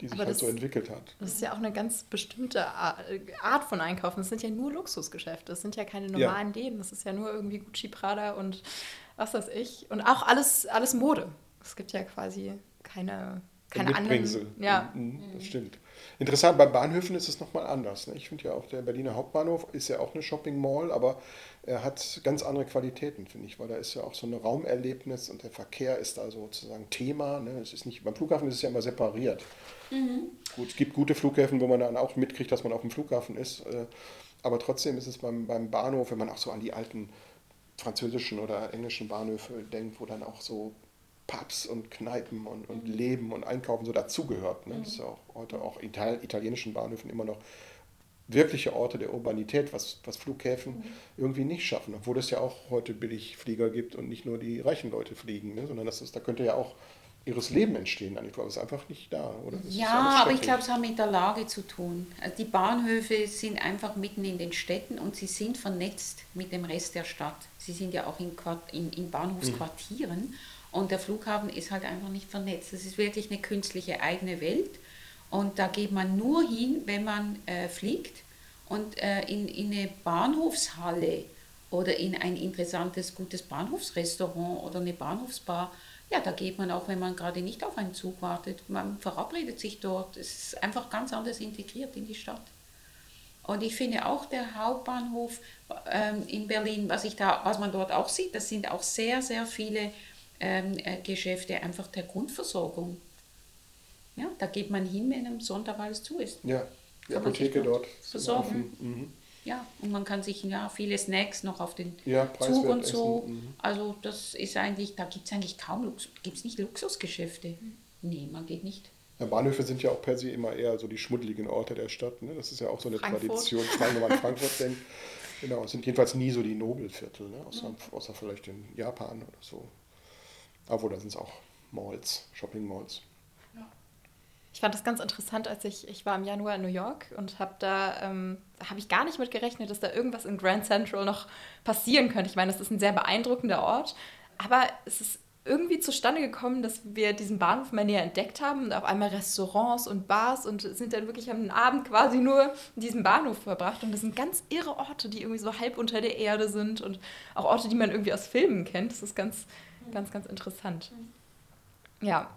die sich Aber halt das- so entwickelt hat. Das ist ja auch eine ganz bestimmte Ar- Art von Einkaufen. Das sind ja nur Luxusgeschäfte. Das sind ja keine normalen Läden. Das ist ja nur irgendwie Gucci, Prada und was weiß ich. Und auch alles, alles Mode. Es gibt ja quasi keine, keine Mitbringsel. anderen. Ja. Mhm, Das stimmt. Interessant, bei Bahnhöfen ist es nochmal anders. Ne? Ich finde ja auch, der Berliner Hauptbahnhof ist ja auch eine Shopping Mall, aber er hat ganz andere Qualitäten, finde ich, weil da ist ja auch so ein Raumerlebnis und der Verkehr ist da sozusagen Thema. Ne? Es ist nicht, beim Flughafen ist es ja immer separiert. Gut, es gibt gute Flughäfen, wo man dann auch mitkriegt, dass man auf dem Flughafen ist. äh, Aber trotzdem ist es beim, beim Bahnhof, wenn man auch so an die alten französischen oder englischen Bahnhöfe denkt, wo dann auch so Pubs und Kneipen und, und Leben und Einkaufen so dazugehört. Ne? Das ist ja auch heute auch in Ital italienischen Bahnhöfen immer noch wirkliche Orte der Urbanität, was, was Flughäfen irgendwie nicht schaffen, obwohl es ja auch heute Billigflieger gibt und nicht nur die reichen Leute fliegen, ne? sondern das ist, da könnte ja auch ihres Leben entstehen eigentlich, aber es ist einfach nicht da, oder? Das Ja, aber ich glaube, es hat mit der Lage zu tun. Also die Bahnhöfe sind einfach mitten in den Städten und sie sind vernetzt mit dem Rest der Stadt. Sie sind ja auch in, Quart in, in Bahnhofsquartieren und der Flughafen ist halt einfach nicht vernetzt. Das ist wirklich eine künstliche eigene Welt und da geht man nur hin, wenn man äh, fliegt und äh, in, in eine Bahnhofshalle oder in ein interessantes, gutes Bahnhofsrestaurant oder eine Bahnhofsbar. Ja, da geht man auch, wenn man gerade nicht auf einen Zug wartet. Man verabredet sich dort. Es ist einfach ganz anders integriert in die Stadt. Und ich finde auch der Hauptbahnhof ähm, in Berlin, was, ich da, was man dort auch sieht, das sind auch sehr, sehr viele Geschäfte einfach der Grundversorgung. Ja, da geht man hin, wenn am Sonntag alles zu ist. Ja, die Kann Apotheke dort versorgen. offen. Mhm. Ja, und man kann sich ja viele Snacks noch auf den Ja, Zug und so. mhm. Also das ist eigentlich, da gibt es eigentlich kaum Luxus, gibt es nicht Luxusgeschäfte. Nee, man geht nicht Ja, Bahnhöfe sind ja auch per se immer eher so die schmuddeligen Orte der Stadt. Ne? Das ist ja auch so eine Frankfurt. Tradition, wenn man an Frankfurt denkt. Genau, es sind jedenfalls nie so die Nobelviertel, ne? außer, außer vielleicht in Japan oder so. Obwohl, da sind es auch Malls, Shopping-Malls. Ich fand das ganz interessant, als ich, ich war im Januar in New York und habe da, ähm, habe ich gar nicht mit gerechnet, dass da irgendwas in Grand Central noch passieren könnte. Ich meine, das ist ein sehr beeindruckender Ort, aber es ist irgendwie zustande gekommen, dass wir diesen Bahnhof mal näher entdeckt haben und auf einmal Restaurants und Bars und sind dann wirklich am Abend quasi nur in diesem Bahnhof verbracht. Und das sind ganz irre Orte, die irgendwie so halb unter der Erde sind und auch Orte, die man irgendwie aus Filmen kennt. Das ist ganz, ganz, ganz interessant. Ja,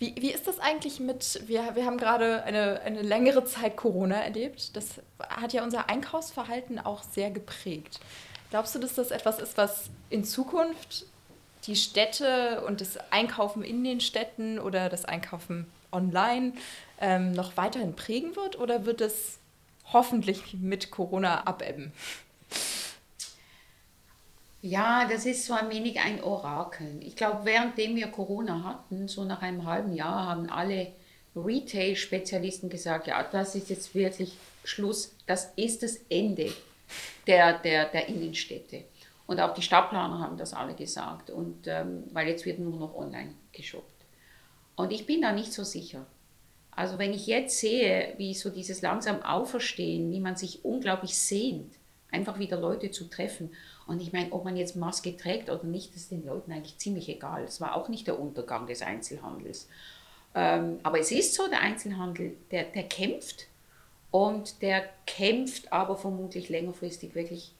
wie, wie ist das eigentlich mit, wir, wir haben gerade eine, eine längere Zeit Corona erlebt. Das hat ja unser Einkaufsverhalten auch sehr geprägt. Glaubst du, dass das etwas ist, was in Zukunft die Städte und das Einkaufen in den Städten oder das Einkaufen online ähm, noch weiterhin prägen wird? Oder wird es hoffentlich mit Corona abebben? Ja, das ist so ein wenig ein Orakel. Ich glaube, währenddem wir Corona hatten, so nach einem halben Jahr, haben alle Retail-Spezialisten gesagt, ja, das ist jetzt wirklich Schluss, das ist das Ende der, der, der Innenstädte. Und auch die Stadtplaner haben das alle gesagt, und, ähm, weil jetzt wird nur noch online geshoppt. Und ich bin da nicht so sicher. Also wenn ich jetzt sehe, wie so dieses langsam Auferstehen, wie man sich unglaublich sehnt, einfach wieder Leute zu treffen und ich meine, ob man jetzt Maske trägt oder nicht, das ist den Leuten eigentlich ziemlich egal. Es war auch nicht der Untergang des Einzelhandels. Ähm, aber es ist so, der Einzelhandel, der, der kämpft und der kämpft aber vermutlich längerfristig wirklich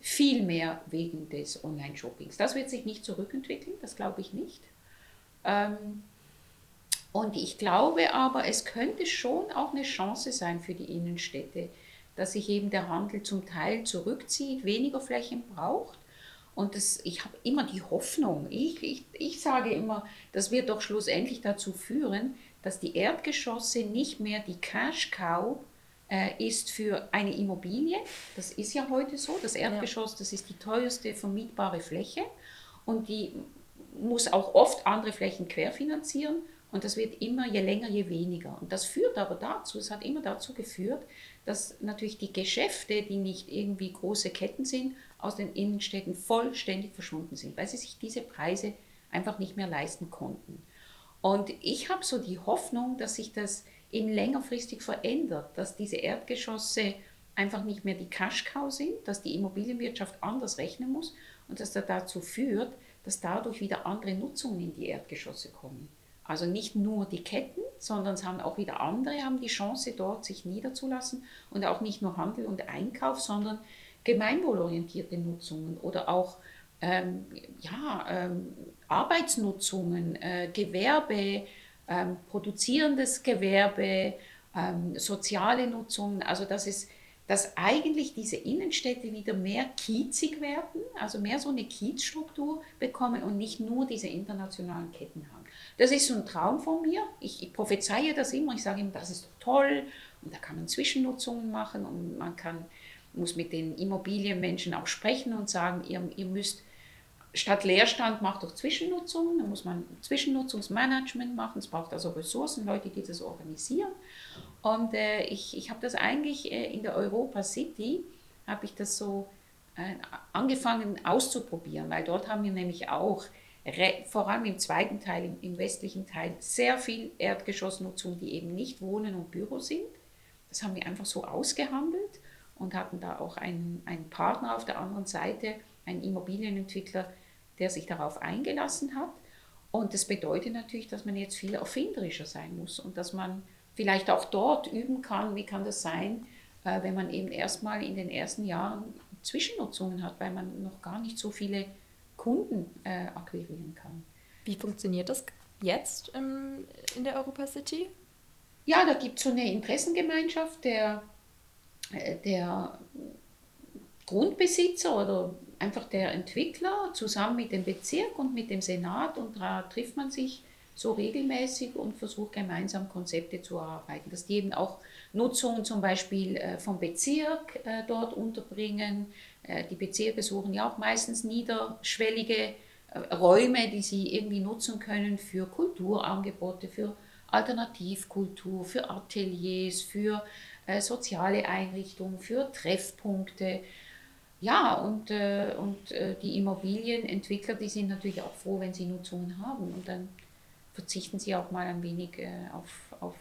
viel mehr wegen des Online-Shoppings. Das wird sich nicht zurückentwickeln, das glaube ich nicht. Ähm, und ich glaube aber, es könnte schon auch eine Chance sein für die Innenstädte, dass sich eben der Handel zum Teil zurückzieht, weniger Flächen braucht. Und das, ich habe immer die Hoffnung, ich, ich, ich sage immer, das wird doch schlussendlich dazu führen, dass die Erdgeschosse nicht mehr die Cash-Cow äh, ist für eine Immobilie. Das ist ja heute so. Das Erdgeschoss, das ist die teuerste vermietbare Fläche und die muss auch oft andere Flächen querfinanzieren und das wird immer je länger, je weniger. Und das führt aber dazu, es hat immer dazu geführt, dass natürlich die Geschäfte, die nicht irgendwie große Ketten sind, aus den Innenstädten vollständig verschwunden sind, weil sie sich diese Preise einfach nicht mehr leisten konnten. Und ich habe so die Hoffnung, dass sich das eben längerfristig verändert, dass diese Erdgeschosse einfach nicht mehr die Cash-Cow sind, dass die Immobilienwirtschaft anders rechnen muss und dass das dazu führt, dass dadurch wieder andere Nutzungen in die Erdgeschosse kommen. Also nicht nur die Ketten, sondern es haben auch wieder andere haben die Chance dort sich niederzulassen und auch nicht nur Handel und Einkauf, sondern gemeinwohlorientierte Nutzungen oder auch ähm, ja, ähm, Arbeitsnutzungen, äh, Gewerbe, ähm, produzierendes Gewerbe, ähm, soziale Nutzungen. Also das ist dass eigentlich diese Innenstädte wieder mehr kiezig werden, also mehr so eine Kiezstruktur bekommen und nicht nur diese internationalen Ketten haben. Das ist so ein Traum von mir. Ich, ich prophezeie das immer. Ich sage immer, das ist toll und da kann man Zwischennutzungen machen und man kann, muss mit den Immobilienmenschen auch sprechen und sagen, ihr, ihr müsst statt Leerstand macht doch Zwischennutzungen, da muss man Zwischennutzungsmanagement machen, es braucht also Ressourcen, Leute, die das organisieren. Und äh, ich, ich habe das eigentlich äh, in der Europa City, habe ich das so äh, angefangen auszuprobieren, weil dort haben wir nämlich auch, vor allem im zweiten Teil, im, westlichen Teil, sehr viel Erdgeschossnutzung, die eben nicht Wohnen und Büro sind. Das haben wir einfach so ausgehandelt und hatten da auch einen, einen Partner auf der anderen Seite, einen Immobilienentwickler, der sich darauf eingelassen hat. Und das bedeutet natürlich, dass man jetzt viel erfinderischer sein muss und dass man vielleicht auch dort üben kann, wie kann das sein, äh, wenn man eben erstmal in den ersten Jahren Zwischennutzungen hat, weil man noch gar nicht so viele Kunden äh, akquirieren kann. Wie funktioniert das jetzt im, in der Europa City? Ja, da gibt es so eine Interessengemeinschaft der, äh, der Grundbesitzer oder einfach der Entwickler zusammen mit dem Bezirk und mit dem Senat und da trifft man sich so regelmäßig und versucht gemeinsam Konzepte zu erarbeiten, dass die eben auch Nutzungen zum Beispiel äh, vom Bezirk äh, dort unterbringen. Äh, die Bezirke suchen ja auch meistens niederschwellige Räume, die sie irgendwie nutzen können für Kulturangebote, für Alternativkultur, für Ateliers, für äh, soziale Einrichtungen, für Treffpunkte. Ja, und, äh, und äh, die Immobilienentwickler, die sind natürlich auch froh, wenn sie Nutzungen haben. Und dann verzichten sie auch mal ein wenig äh, auf, auf,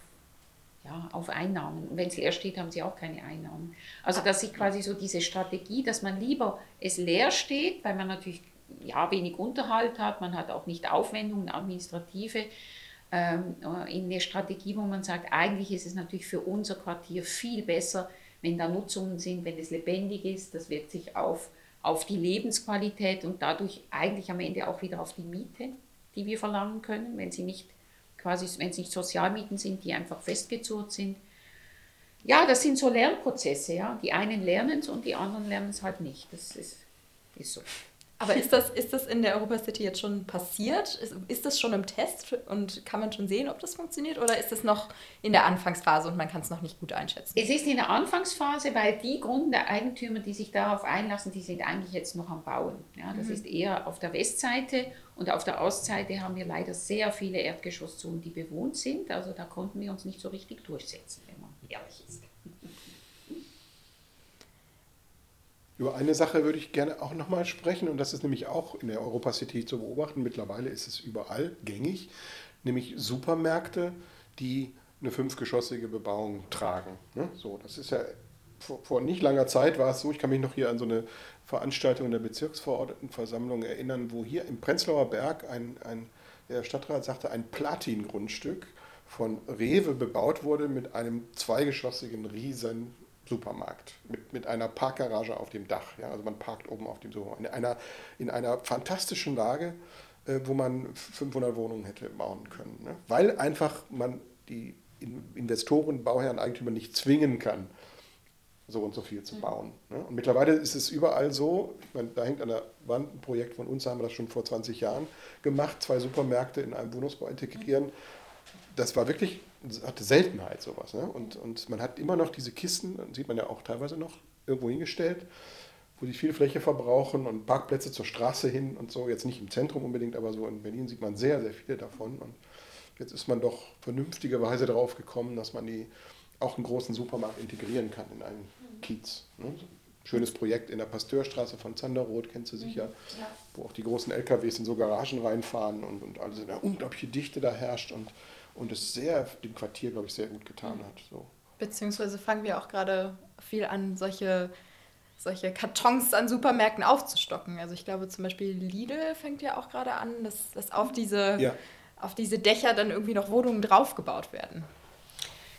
ja, auf Einnahmen. Und wenn es leer steht, haben sie auch keine Einnahmen. Also dass sich quasi so diese Strategie, dass man lieber es leer steht, weil man natürlich ja, wenig Unterhalt hat, man hat auch nicht Aufwendungen, administrative, ähm, in eine Strategie, wo man sagt, eigentlich ist es natürlich für unser Quartier viel besser, wenn da Nutzungen sind, wenn es lebendig ist, das wirkt sich auf, auf die Lebensqualität und dadurch eigentlich am Ende auch wieder auf die Miete, die wir verlangen können, wenn sie nicht quasi, wenn es nicht Sozialmieten sind, die einfach festgezurrt sind. Ja, das sind so Lernprozesse, ja. Die einen lernen es und die anderen lernen es halt nicht. Das ist, ist so. Aber ist das, ist das in der Europacity jetzt schon passiert? Ist, ist das schon im Test und kann man schon sehen, ob das funktioniert? Oder ist das noch in der Anfangsphase und man kann es noch nicht gut einschätzen? Es ist in der Anfangsphase, weil die Grundeigentümer, die sich darauf einlassen, die sind eigentlich jetzt noch am Bauen. Ja, das mhm. ist eher auf der Westseite und auf der Ostseite haben wir leider sehr viele Erdgeschosszonen, die bewohnt sind. Also da konnten wir uns nicht so richtig durchsetzen, wenn man ehrlich ist. Über eine Sache würde ich gerne auch nochmal sprechen und das ist nämlich auch in der Europa City zu beobachten. Mittlerweile ist es überall gängig, nämlich Supermärkte, die eine fünfgeschossige Bebauung tragen. Ne? So, das ist ja vor, nicht langer Zeit war es so, ich kann mich noch hier an so eine Veranstaltung in der Bezirksverordnetenversammlung erinnern, wo hier im Prenzlauer Berg ein, ein der Stadtrat sagte, ein Platin-Grundstück von Rewe bebaut wurde mit einem zweigeschossigen riesen Supermarkt mit, mit einer Parkgarage auf dem Dach. Ja, also man parkt oben auf dem Supermarkt. In einer, in einer fantastischen Lage, äh, wo man 500 Wohnungen hätte bauen können. Ne? Weil einfach man die Investoren, Bauherren, Eigentümer nicht zwingen kann, so und so viel zu mhm. bauen. Ne? Und mittlerweile ist es überall so, ich meine, da hängt an der Wand ein Projekt von uns, haben wir das schon vor 20 Jahren gemacht, zwei Supermärkte in einem Wohnungsbau integrieren. Das war wirklich hatte Seltenheit sowas. Ne? Und, und man hat immer noch diese Kisten, sieht man ja auch teilweise noch, irgendwo hingestellt, wo die viel Fläche verbrauchen und Parkplätze zur Straße hin und so. Jetzt nicht im Zentrum unbedingt, aber so in Berlin sieht man sehr, sehr viele davon. Und jetzt ist man doch vernünftigerweise darauf gekommen, dass man die auch einen großen Supermarkt integrieren kann in einen Kiez. Ne? Schönes Projekt in der Pasteurstraße von Zanderroth, kennst du sicher, ja. wo auch die großen LKWs in so Garagen reinfahren und, und also eine unglaubliche Dichte da herrscht. Und und es sehr dem Quartier, glaube ich, sehr gut getan mhm. hat. So. Beziehungsweise fangen wir auch gerade viel an, solche, solche Kartons an Supermärkten aufzustocken. Also ich glaube zum Beispiel Lidl fängt ja auch gerade an, dass, dass auf, diese, ja. auf diese Dächer dann irgendwie noch Wohnungen draufgebaut werden.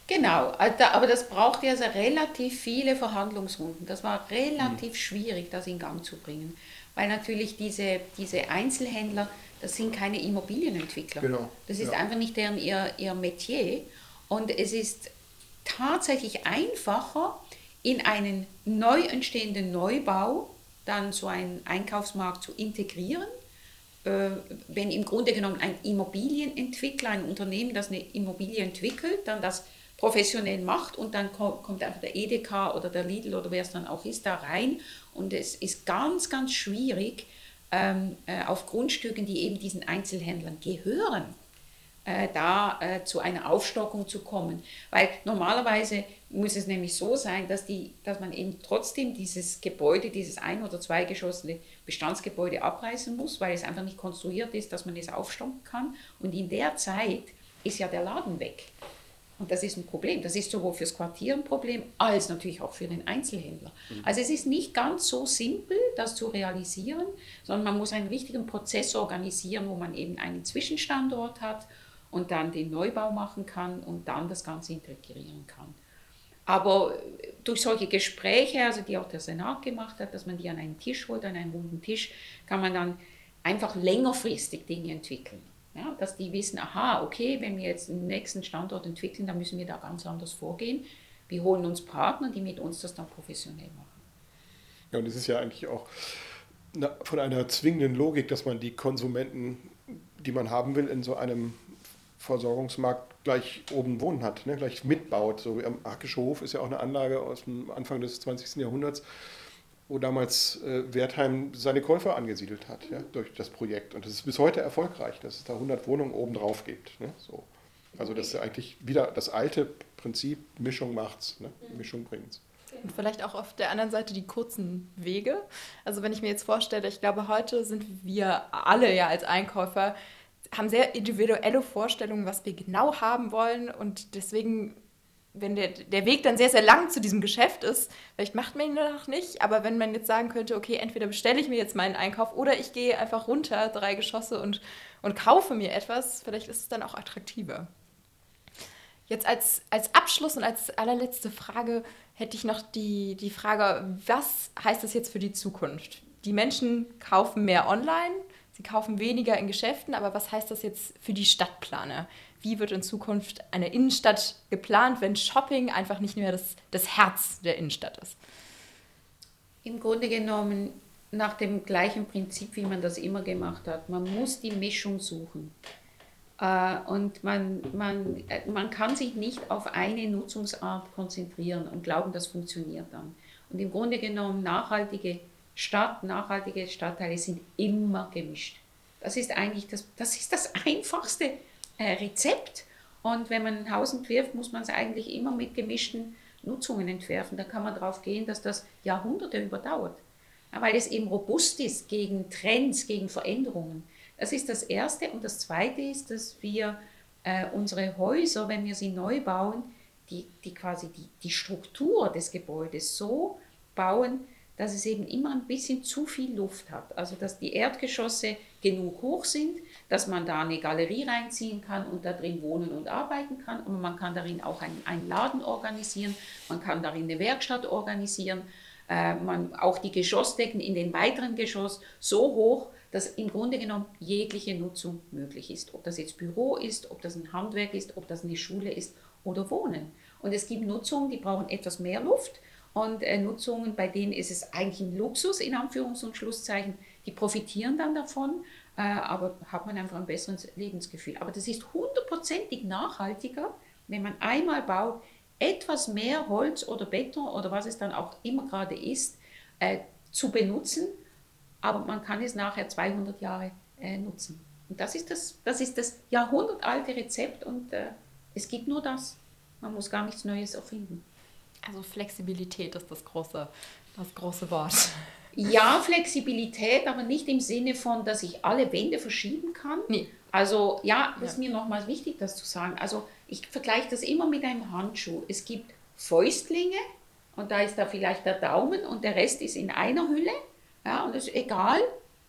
Genau, also aber das braucht ja relativ viele Verhandlungsrunden. Das war relativ mhm. schwierig, das in Gang zu bringen, weil natürlich diese, diese Einzelhändler das sind keine Immobilienentwickler. Genau. Das ist ja. einfach nicht deren ihr, ihr Metier. Und es ist tatsächlich einfacher, in einen neu entstehenden Neubau dann so einen Einkaufsmarkt zu integrieren, äh, wenn im Grunde genommen ein Immobilienentwickler, ein Unternehmen, das eine Immobilie entwickelt, dann das professionell macht und dann kommt einfach der Edeka oder der Lidl oder wer es dann auch ist, da rein. Und es ist ganz, ganz schwierig, ähm, äh, auf Grundstücken, die eben diesen Einzelhändlern gehören, äh, da äh, zu einer Aufstockung zu kommen. Weil normalerweise muss es nämlich so sein, dass, die, dass man eben trotzdem dieses Gebäude, dieses ein- oder zweigeschossene Bestandsgebäude abreißen muss, weil es einfach nicht konstruiert ist, dass man es aufstocken kann. Und in der Zeit ist ja der Laden weg. Und das ist ein Problem. Das ist sowohl fürs Quartier ein Problem, als natürlich auch für den Einzelhändler. Mhm. Also es ist nicht ganz so simpel, das zu realisieren, sondern man muss einen richtigen Prozess organisieren, wo man eben einen Zwischenstandort hat und dann den Neubau machen kann und dann das Ganze integrieren kann. Aber durch solche Gespräche, also die auch der Senat gemacht hat, dass man die an einen Tisch holt, an einen runden Tisch, kann man dann einfach längerfristig Dinge entwickeln. Ja, dass die wissen, aha, okay, wenn wir jetzt den nächsten Standort entwickeln, dann müssen wir da ganz anders vorgehen. Wir holen uns Partner, die mit uns das dann professionell machen. Ja, und es ist ja eigentlich auch von einer zwingenden Logik, dass man die Konsumenten, die man haben will, in so einem Versorgungsmarkt gleich oben wohnen hat, ne? gleich mitbaut. So wie am Arkische Hof ist ja auch eine Anlage aus dem Anfang des 20. Jahrhunderts, wo damals äh, Wertheim seine Käufer angesiedelt hat ja, durch das Projekt. Und das ist bis heute erfolgreich, dass es da 100 Wohnungen oben drauf gibt. Ne? So. Also das ist ja eigentlich wieder das alte Prinzip, Mischung macht's, ne? Mischung bringt's. Und vielleicht auch auf der anderen Seite die kurzen Wege. Also wenn ich mir jetzt vorstelle, ich glaube, heute sind wir alle ja als Einkäufer, haben sehr individuelle Vorstellungen, was wir genau haben wollen. Und deswegen, wenn der, der Weg dann sehr, sehr lang zu diesem Geschäft ist, vielleicht macht man ihn noch nicht, aber wenn man jetzt sagen könnte, okay, entweder bestelle ich mir jetzt meinen Einkauf oder ich gehe einfach runter, drei Geschosse und, und kaufe mir etwas, vielleicht ist es dann auch attraktiver. Jetzt als, als Abschluss und als allerletzte Frage hätte ich noch die, die Frage, was heißt das jetzt für die Zukunft? Die Menschen kaufen mehr online, sie kaufen weniger in Geschäften, aber was heißt das jetzt für die Stadtplaner? Wie wird in Zukunft eine Innenstadt geplant, wenn Shopping einfach nicht mehr das, das Herz der Innenstadt ist? Im Grunde genommen nach dem gleichen Prinzip, wie man das immer gemacht hat. Man muss die Mischung suchen. Äh, und man, man, äh, man kann sich nicht auf eine Nutzungsart konzentrieren und glauben, das funktioniert dann. Und im Grunde genommen, nachhaltige Stadt, nachhaltige Stadtteile sind immer gemischt. Das ist eigentlich das, das, ist das einfachste äh, Rezept. Und wenn man ein Haus entwirft, muss man es eigentlich immer mit gemischten Nutzungen entwerfen. Da kann man darauf gehen, dass das Jahrhunderte überdauert. weil es eben robust ist gegen Trends, gegen Veränderungen. Das ist das Erste. Und das Zweite ist, dass wir äh, unsere Häuser, wenn wir sie neu bauen, die, die quasi die, die Struktur des Gebäudes so bauen, dass es eben immer ein bisschen zu viel Luft hat. Also dass die Erdgeschosse genug hoch sind, dass man da eine Galerie reinziehen kann und da drin wohnen und arbeiten kann. Und man kann darin auch einen, einen Laden organisieren, man kann darin eine Werkstatt organisieren, äh, man, auch die Geschossdecken in den weiteren Geschoss so hoch, dass im Grunde genommen jegliche Nutzung möglich ist. Ob das jetzt Büro ist, ob das ein Handwerk ist, ob das eine Schule ist oder Wohnen. Und es gibt Nutzungen, die brauchen etwas mehr Luft und äh, Nutzungen, bei denen ist es eigentlich ein Luxus, in Anführungs- und Schlusszeichen, die profitieren dann davon, äh, aber hat man einfach ein besseres Lebensgefühl. Aber das ist hundertprozentig nachhaltiger, wenn man einmal baut, etwas mehr Holz oder Beton oder was es dann auch immer gerade ist, äh, zu benutzen, aber man kann es nachher 200 Jahre äh, nutzen. Und das ist das, das ist das jahrhundertalte Rezept und äh, es gibt nur das. Man muss gar nichts Neues erfinden. Also Flexibilität ist das große, das große Wort. Ja, Flexibilität, aber nicht im Sinne von, dass ich alle Wände verschieben kann. Nee. Also ja, das ja. ist mir nochmals wichtig, das zu sagen. Also ich vergleiche das immer mit einem Handschuh. Es gibt Fäustlinge und da ist da vielleicht der Daumen und der Rest ist in einer Hülle. Ja, und es ist egal,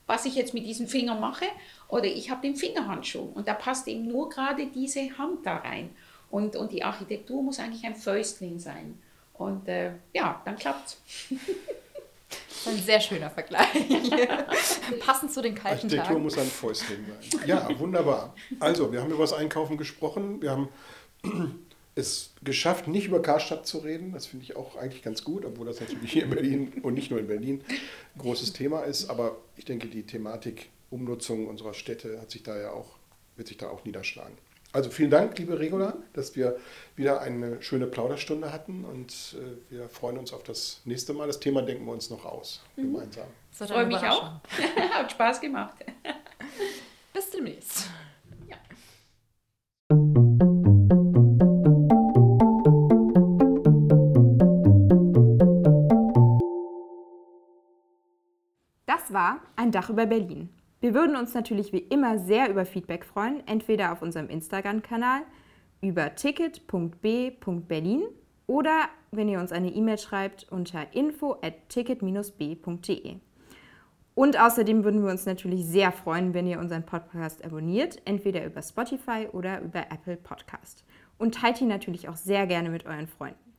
was ich jetzt mit diesem Finger mache. Oder ich habe den Fingerhandschuh und da passt eben nur gerade diese Hand da rein. Und, und die Architektur muss eigentlich ein Fäustling sein. Und äh, ja, dann klappt's. Ein sehr schöner Vergleich. Passend zu den kalten Architektur Tagen. muss ein Fäustling sein. Ja, wunderbar. Also, wir haben über das Einkaufen gesprochen. Wir haben es geschafft, nicht über Karstadt zu reden. Das finde ich auch eigentlich ganz gut, obwohl das natürlich hier in Berlin und nicht nur in Berlin ein großes Thema ist. Aber ich denke, die Thematik Umnutzung unserer Städte hat sich da ja auch, wird sich da auch niederschlagen. Also vielen Dank, liebe Regula, dass wir wieder eine schöne Plauderstunde hatten und äh, wir freuen uns auf das nächste Mal. Das Thema denken wir uns noch aus, mhm. gemeinsam. Ich freue mich auch. Hat Spaß gemacht. Bis demnächst. Ja. Das war ein Dach über Berlin. Wir würden uns natürlich wie immer sehr über Feedback freuen, entweder auf unserem Instagram-Kanal über ticket.b.berlin oder wenn ihr uns eine E-Mail schreibt unter info at ticket-b.de. Und außerdem würden wir uns natürlich sehr freuen, wenn ihr unseren Podcast abonniert, entweder über Spotify oder über Apple Podcast. Und teilt ihn natürlich auch sehr gerne mit euren Freunden.